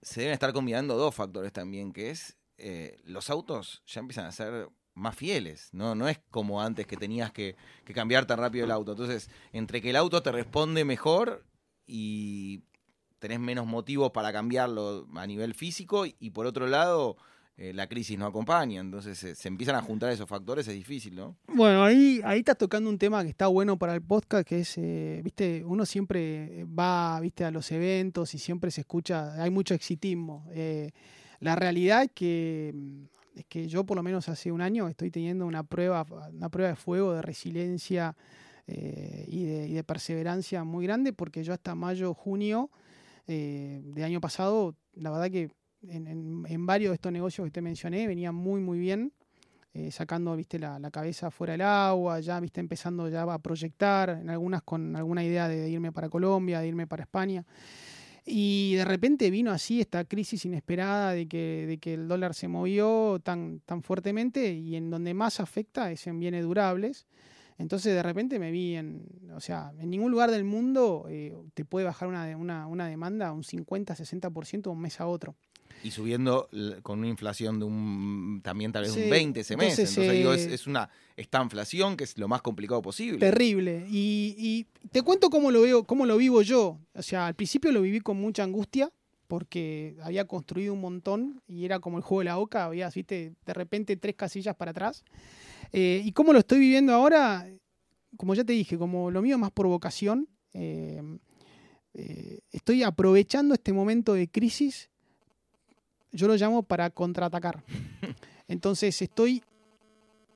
se deben estar combinando dos factores también, que es eh, los autos ya empiezan a ser más fieles, ¿no? No es como antes que tenías que, que cambiar tan rápido el auto. Entonces, entre que el auto te responde mejor y tenés menos motivos para cambiarlo a nivel físico y por otro lado eh, la crisis no acompaña, entonces se empiezan a juntar esos factores, es difícil, ¿no? Bueno, ahí, ahí estás tocando un tema que está bueno para el podcast, que es, eh, viste, uno siempre va, viste, a los eventos y siempre se escucha, hay mucho exitismo. Eh, la realidad es que, mm, es que yo por lo menos hace un año estoy teniendo una prueba, una prueba de fuego, de resiliencia eh, y, de, perseverancia muy grande, porque yo hasta mayo, junio eh, de año pasado, la verdad que en, varios de estos negocios que te mencioné venían muy, muy bien eh, sacando viste la, la cabeza fuera del agua, ya viste empezando ya a proyectar, en algunas con alguna idea de, de irme para Colombia, de irme para España. Y de repente vino así esta crisis inesperada de que, de que el dólar se movió tan, tan fuertemente y en donde más afecta es en bienes durables. Entonces de repente me vi en, o sea, en ningún lugar del mundo eh, te puede bajar una, una, una demanda un 50, 60% de un mes a otro. Y subiendo con una inflación de un también tal vez Sí, un 20 ese mes. entonces, Entonces, digo, eh, es, es una esta inflación que es lo más complicado posible. Terrible. Y, y te cuento cómo lo veo, cómo lo vivo yo. O sea, al principio lo viví con mucha angustia porque había construido un montón y era como el juego de la oca, había, viste, de repente tres casillas para atrás. Eh, y cómo lo estoy viviendo ahora, como ya te dije, como lo mío es más por vocación, eh, estoy aprovechando este momento de crisis, yo lo llamo para contraatacar. Entonces estoy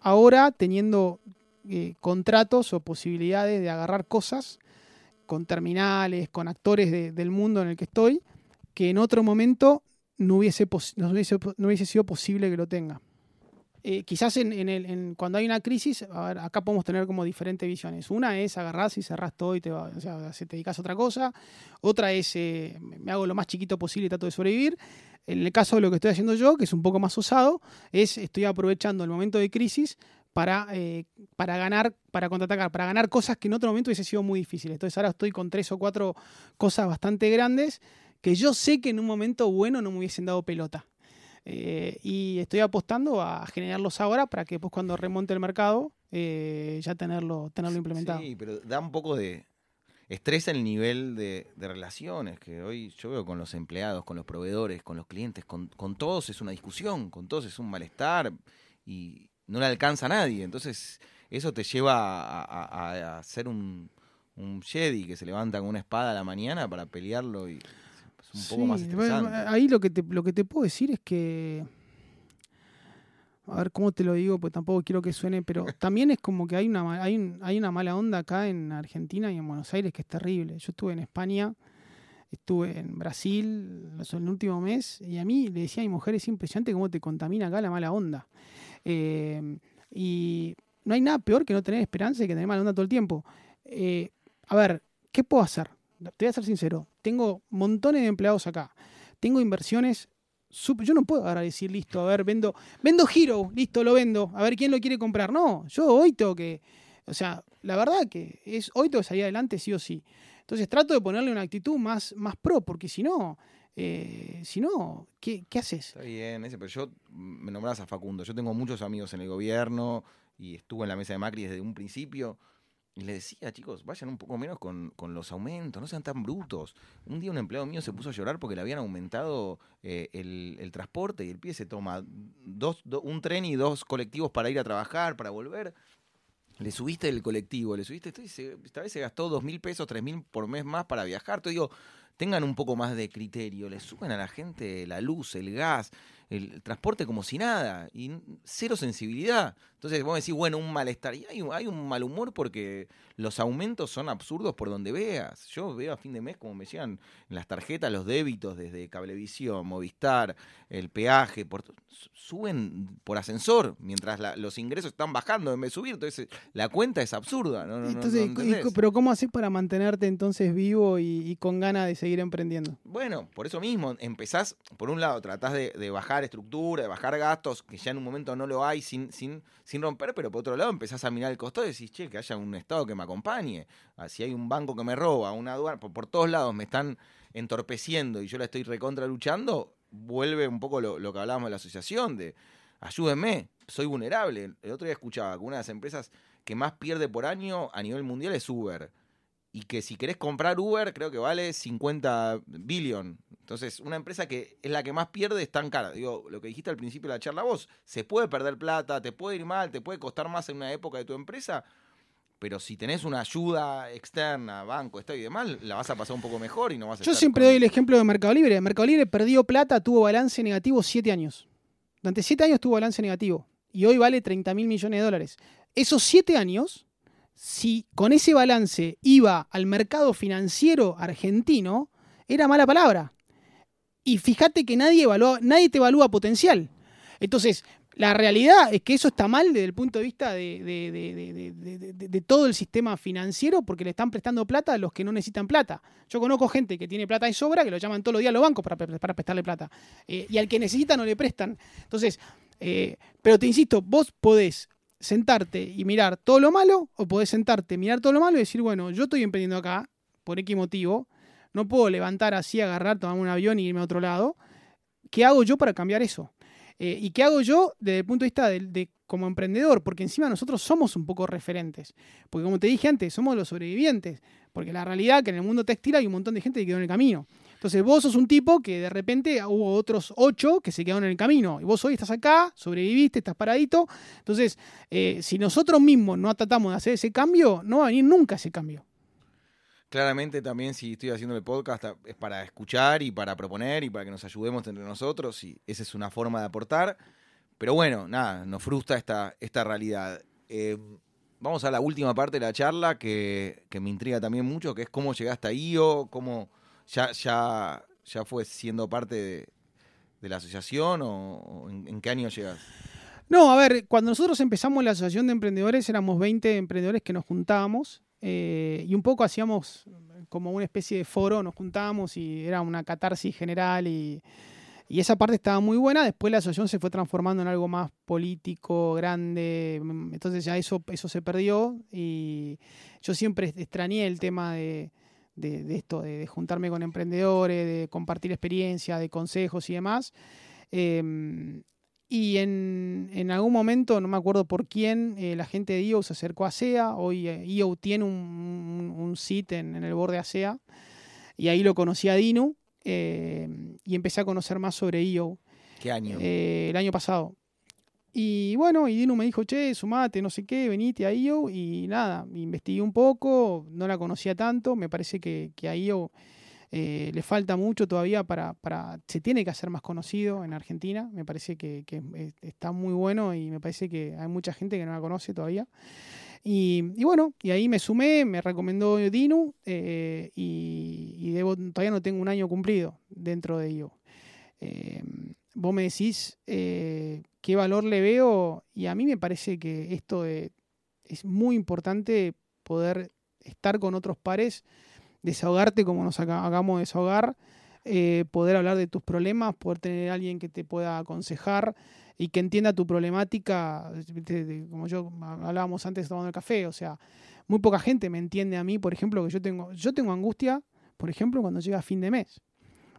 ahora teniendo eh, contratos o posibilidades de agarrar cosas con terminales, con actores de- del mundo en el que estoy, que en otro momento no hubiese, no hubiese, no hubiese sido posible que lo tenga. Eh, quizás en, en el- en- cuando hay una crisis, acá podemos tener como diferentes visiones. Una es agarrás y cerrás todo y te, o sea, se te dedicas a otra cosa. Otra es eh, me hago lo más chiquito posible y trato de sobrevivir. En el caso de lo que estoy haciendo yo, que es un poco más osado, es estoy aprovechando el momento de crisis para, eh, para ganar, para contraatacar, para ganar cosas que en otro momento hubiese sido muy difíciles. Entonces ahora estoy con tres o cuatro cosas bastante grandes que yo sé que en un momento bueno no me hubiesen dado pelota. Eh, y estoy apostando a generarlos ahora para que después cuando remonte el mercado eh, ya tenerlo, tenerlo implementado. Sí, pero da un poco de estrés el nivel de, de relaciones que hoy yo veo con los empleados, con los proveedores, con los clientes, con, con todos es una discusión, con todos es un malestar y no le alcanza a nadie. Entonces eso te lleva a, a- a ser un, un Jedi que se levanta con una espada a la mañana para pelearlo y es un poco Sí, bueno, ahí lo que, te, lo que te puedo decir es que. A ver cómo te lo digo, pues tampoco quiero que suene, pero también es como que hay una, hay, un- hay una mala onda acá en Argentina y en Buenos Aires que es terrible. Yo estuve en España, estuve en Brasil los- el último mes y a mí le decía a mi mujer: es impresionante cómo te contamina acá la mala onda. Eh, y no hay nada peor que no tener esperanza y que tener mala onda todo el tiempo. Eh, a ver, ¿qué puedo hacer? Te voy a ser sincero. Tengo montones de empleados acá. Tengo inversiones. Yo no puedo ahora decir, listo, a ver, vendo, vendo Hero, listo, lo vendo, a ver quién lo quiere comprar. No, yo hoy tengo que, o sea, la verdad que es hoy tengo que salir adelante sí o sí. Entonces trato de ponerle una actitud más, más pro, porque si no, eh, si no, ¿qué, qué haces? Está bien, ese, pero yo mm, me nombrás a Facundo. Yo tengo muchos amigos en el gobierno y estuve en la mesa de Macri desde un principio. Y le decía, chicos, vayan un poco menos con, los aumentos, no sean tan brutos. Un día un empleado mío se puso a llorar porque le habían aumentado eh, el, transporte y el pie se toma dos, un tren y dos colectivos para ir a trabajar, para volver. Le subiste el colectivo, le subiste esto y esta vez se gastó dos mil pesos, tres mil por mes más para viajar. Te digo, tengan un poco más de criterio, le suben a la gente la luz, el gas, el transporte como si nada, y cero sensibilidad. Entonces vos decís, bueno, un malestar. Y hay, hay un mal humor porque los aumentos son absurdos por donde veas. Yo veo a fin de mes, como me decían, en las tarjetas, los débitos desde Cablevisión, Movistar, el peaje, por, suben por ascensor, mientras los ingresos están bajando en vez de subir. Entonces la cuenta es absurda. pero ¿cómo haces para mantenerte entonces vivo y, con ganas de seguir emprendiendo? Bueno, por eso mismo, empezás, por un lado, tratás de, de bajar estructura, de bajar gastos, que ya en un momento no lo hay sin, sin sin romper, pero por otro lado empezás a mirar el costado y decís, che, que haya un Estado que me acompañe. Si hay un banco que me roba, una aduana, por, todos lados me están entorpeciendo y yo la estoy recontra luchando, vuelve un poco lo, que hablábamos de la asociación, de ayúdenme, soy vulnerable. El otro día escuchaba que una de las empresas que más pierde por año a nivel mundial es Uber y que si querés comprar Uber creo que vale 50 billion. Entonces, una empresa que es la que más pierde es tan cara. Digo, lo que dijiste al principio de la charla vos, se puede perder plata, te puede ir mal, te puede costar más en una época de tu empresa, pero si tenés una ayuda externa, banco, esto y demás, la vas a pasar un poco mejor y no vas a Yo siempre doy el ejemplo de Mercado Libre. Mercado Libre perdió plata, tuvo balance negativo siete años. Durante siete años tuvo balance negativo y hoy vale 30 mil millones de dólares. Esos siete años si con ese balance iba al mercado financiero argentino, era mala palabra. Y fíjate que nadie, nadie te evalúa potencial. Entonces, la realidad es que eso está mal desde el punto de vista de, todo el sistema financiero porque le están prestando plata a los que no necesitan plata. Yo conozco gente que tiene plata de sobra que lo llaman todos los días a los bancos para, para prestarle plata. Eh, y al que necesita no le prestan. Entonces, eh, pero te insisto, vos podés sentarte y mirar todo lo malo, o podés sentarte, mirar todo lo malo y decir, bueno, yo estoy emprendiendo acá, por X motivo, no puedo levantar así, agarrar, tomar un avión y irme a otro lado. ¿Qué hago yo para cambiar eso? Eh, ¿Y qué hago yo desde el punto de vista de, como emprendedor? Porque encima nosotros somos un poco referentes. Porque como te dije antes, somos los sobrevivientes. Porque la realidad es que en el mundo textil hay un montón de gente que quedó en el camino. Entonces vos sos un tipo que de repente hubo otros ocho que se quedaron en el camino. Y vos hoy estás acá, sobreviviste, estás paradito. Entonces, eh, si nosotros mismos no tratamos de hacer ese cambio, no va a venir nunca ese cambio. Claramente también si estoy haciendo el podcast es para escuchar y para proponer y para que nos ayudemos entre nosotros y esa es una forma de aportar. Pero bueno, nada, nos frustra esta, esta realidad. Eh, vamos a la última parte de la charla que, que, me intriga también mucho, que es cómo llegaste a IO, cómo, ya, ya, ya fue siendo parte de, la asociación o, en, qué año llegas? No, a ver, cuando nosotros empezamos la asociación de emprendedores éramos 20 emprendedores que nos juntábamos eh, y un poco hacíamos como una especie de foro, nos juntábamos y era una catarsis general y, esa parte estaba muy buena. Después la asociación se fue transformando en algo más político, grande, entonces ya eso, eso se perdió y yo siempre extrañé el tema de esto, de, juntarme con emprendedores, de compartir experiencia, de consejos y demás. Em, y en, algún momento, no me acuerdo por quién, eh, la gente de IO se acercó a SEA. Hoy eh, IO tiene un, un, sit en, el borde de ASEA. Y ahí lo conocí a Dinu em, y empecé a conocer más sobre IO. ¿Qué año? Eh, el año pasado. Y bueno, y Dino me dijo, che, sumate, no sé qué, venite a IO. Y nada, investigué un poco, no la conocía tanto. Me parece que, que a IO eh, le falta mucho todavía para. Se tiene que hacer más conocido en Argentina. Me parece que, está muy bueno y me parece que hay mucha gente que no la conoce todavía. Y, bueno, y ahí me sumé, me recomendó Dino eh, y, debo, todavía no tengo un año cumplido dentro de IO. Eh, vos me decís eh, qué valor le veo y a mí me parece que esto es muy importante poder estar con otros pares, desahogarte como nos hagamos desahogar, eh, poder hablar de tus problemas, poder tener alguien que te pueda aconsejar y que entienda tu problemática, como yo hablábamos antes tomando el café, o sea, muy poca gente me entiende a mí, por ejemplo, que yo tengo, yo tengo angustia, por ejemplo, cuando llega fin de mes.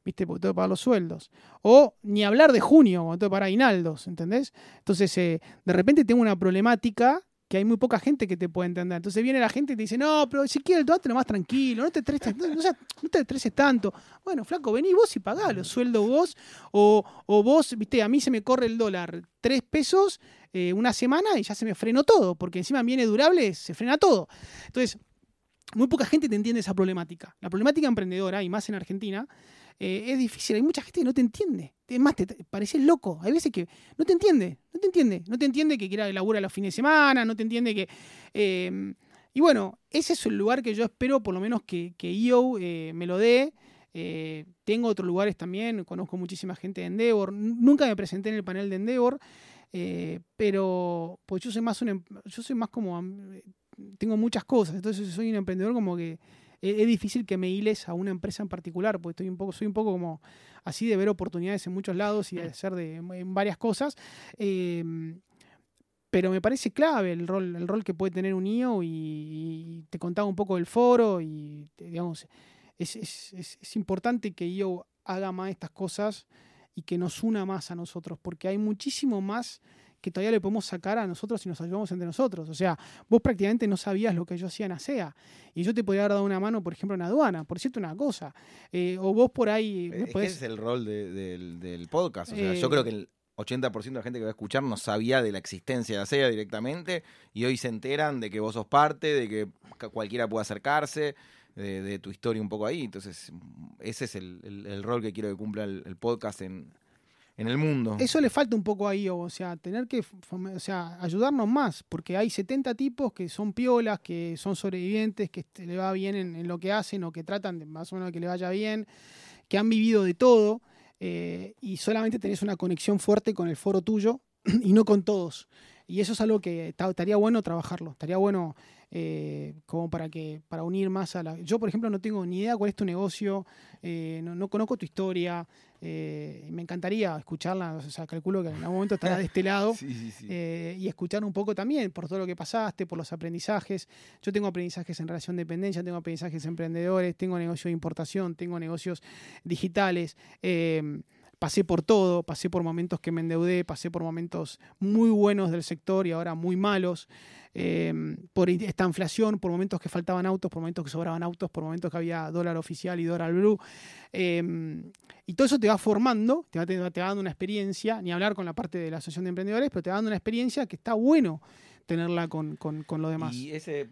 ¿viste? Porque tengo que pagar los sueldos. O ni hablar de junio, cuando tengo que pagar aguinaldos, ¿entendés? Entonces, eh, de repente tengo una problemática que hay muy poca gente que te puede entender. Entonces viene la gente y te dice, no, pero si quieres, lo más tranquilo, no te estreses, no, te estreses tanto. Bueno, flaco, vení vos y pagalo, sueldo vos, o, o vos, viste, a mí se me corre el dólar tres pesos eh, una semana y ya se me frenó todo, porque encima viene durable, se frena todo. Entonces, muy poca gente te entiende esa problemática. La problemática emprendedora, y más en Argentina, eh, es difícil. Hay mucha gente que no te entiende. Es más, te, parece loco. Hay veces que no te entiende, no te entiende. No te entiende que quiera elaborar los fines de semana, no te entiende que... Em, y bueno, ese es el lugar que yo espero por lo menos que, que eh, me lo dé. Eh, tengo otros lugares también, conozco muchísima gente de Endeavor. Nunca me presenté en el panel de Endeavor, pero pues yo soy más un, em, yo soy más como tengo muchas cosas, entonces soy un emprendedor como que es, difícil que me hiles a una empresa en particular, porque estoy un poco, soy un poco como así de ver oportunidades en muchos lados y de hacer de, en varias cosas. Em, pero me parece clave el rol, el rol que puede tener un IO y, te contaba un poco del foro y digamos, es, es, es, importante que IO haga más estas cosas y que nos una más a nosotros, porque hay muchísimo más que todavía le podemos sacar a nosotros si nos ayudamos entre nosotros. O sea, vos prácticamente no sabías lo que yo hacía en ASEA. Y yo te podría haber dado una mano, por ejemplo, en aduana, por cierto, una cosa. Eh, o vos por ahí. Es, es el rol del, podcast. O sea, yo eh, creo que el 80% de la gente que va a escuchar no sabía de la existencia de ASEA directamente. Y hoy se enteran de que vos sos parte, de que cualquiera puede acercarse. De, tu historia un poco ahí. Entonces, ese es el, rol que quiero que cumpla el podcast en, en el mundo. Eso le falta un poco ahí, o sea, tener que o sea, ayudarnos más, porque hay 70 tipos que son piolas, que son sobrevivientes, que le va bien en, lo que hacen o que tratan de más o menos que le vaya bien, que han vivido de todo eh, y solamente tenés una conexión fuerte con el foro tuyo y no con todos. Y eso es algo que estaría bueno trabajarlo, estaría bueno eh, como para que para unir más a la... Yo, por ejemplo, no tengo ni idea cuál es tu negocio, eh, no, conozco tu historia, eh, me encantaría escucharla, o sea, calculo que en algún momento estará de este lado y escuchar un poco también por todo lo que pasaste, por los aprendizajes. Yo tengo aprendizajes en relación de dependencia, tengo aprendizajes emprendedores, tengo negocios de importación, tengo negocios digitales pasé por todo, pasé por momentos que me endeudé, pasé por momentos muy buenos del sector y ahora muy malos. Em, por esta inflación, por momentos que faltaban autos, por momentos que sobraban autos, por momentos que había dólar oficial y dólar blue. Em, y todo eso te va formando, te va, te, va, dando una experiencia, ni hablar con la parte de la Asociación de Emprendedores, pero te va dando una experiencia que está bueno tenerla con, con, con lo demás. Y ese,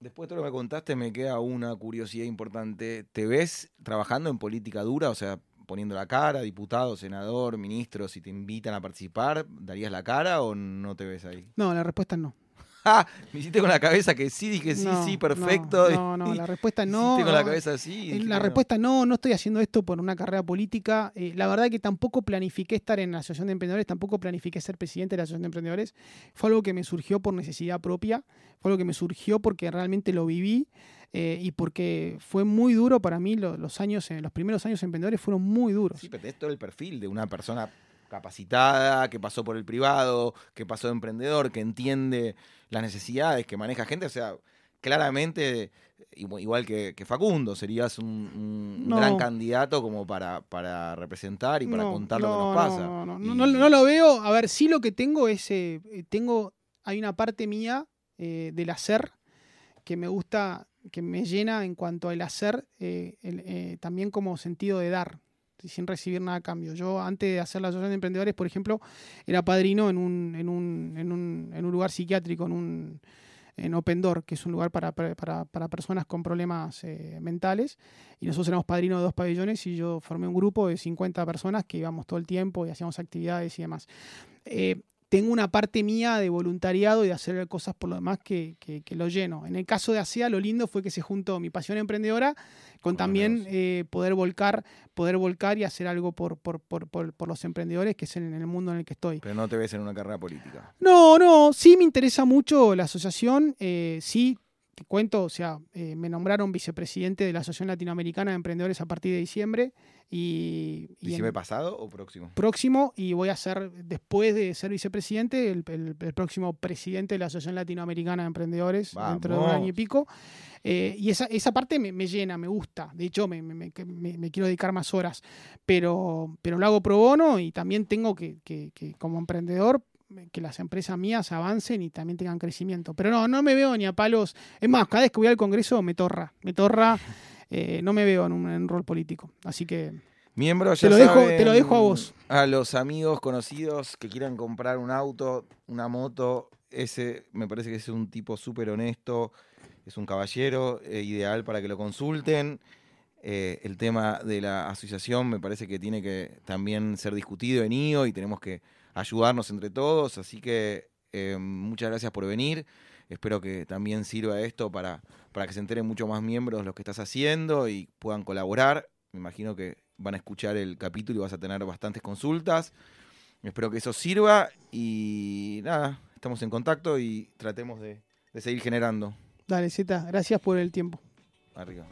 después de todo lo que contaste, me queda una curiosidad importante. ¿Te ves trabajando en política dura? O sea, poniendo la cara, diputado, senador, ministro, si te invitan a participar, ¿darías la cara o no te ves ahí? No, la respuesta es no. Ah, me hiciste con la cabeza que sí, dije sí, sí, perfecto. No, no, la respuesta no. con la cabeza sí. La respuesta no, no estoy haciendo esto por una carrera política. Eh, la verdad que tampoco planifiqué estar en la Asociación de Emprendedores, tampoco planifiqué ser presidente de la Asociación de Emprendedores. Fue algo que me surgió por necesidad propia, fue algo que me surgió porque realmente lo viví. Eh, y porque fue muy duro para mí los, años, los primeros años emprendedores fueron muy duros. Sí, pero tenés todo el perfil de una persona capacitada, que pasó por el privado, que pasó de emprendedor, que entiende las necesidades, que maneja gente, o sea, claramente, igual que, Facundo, serías un, gran candidato como para, para representar y para contar lo que nos pasa. No, no, no, lo veo, a ver, sí lo que tengo es, eh, tengo, hay una parte mía eh, del hacer que me gusta, que me llena en cuanto al hacer, eh, también como sentido de dar sin recibir nada a cambio. Yo antes de hacer la asociación de emprendedores, por ejemplo, era padrino en un, en un, en un, en un lugar psiquiátrico, en un en Open Door, que es un lugar para, para, para personas con problemas eh, mentales. Y nosotros éramos padrinos de dos pabellones y yo formé un grupo de 50 personas que íbamos todo el tiempo y hacíamos actividades y demás. Eh, tengo una parte mía de voluntariado y de hacer cosas por lo demás que, lo lleno. En el caso de ASEA, lo lindo fue que se juntó mi pasión emprendedora con también eh, poder volcar, poder volcar y hacer algo por, por, por, por, los emprendedores, que es en el mundo en el que estoy. Pero no te ves en una carrera política. No, no, sí me interesa mucho la asociación, eh, sí te cuento, o sea, eh, me nombraron vicepresidente de la Asociación Latinoamericana de Emprendedores a partir de diciembre. Y, ¿Diciembre pasado o próximo? Próximo, y voy a ser, después de ser vicepresidente, el, próximo presidente de la Asociación Latinoamericana de Emprendedores dentro de un año y pico. Eh, y esa, esa parte me, llena, me gusta. De hecho, me, me, quiero dedicar más horas. Pero, pero lo hago pro bono y también tengo que, que como emprendedor que las empresas mías avancen y también tengan crecimiento. Pero no, no me veo ni a palos. Es más, cada vez que voy al Congreso me torra, me torra. Eh, no me veo en un rol político. Así que Miembros, ya te, lo dejo, te lo dejo a vos. A los amigos conocidos que quieran comprar un auto, una moto, ese me parece que es un tipo súper honesto, es un caballero, eh, ideal para que lo consulten. Eh, el tema de la asociación me parece que tiene que también ser discutido en IO y tenemos que ayudarnos entre todos. Así que eh, muchas gracias por venir. Espero que también sirva esto para, para que se enteren mucho más miembros de lo que estás haciendo y puedan colaborar. Me imagino que van a escuchar el capítulo y vas a tener bastantes consultas. Espero que eso sirva y nada, estamos en contacto y tratemos de, seguir generando. Dale, Z, gracias por el tiempo. Arriba.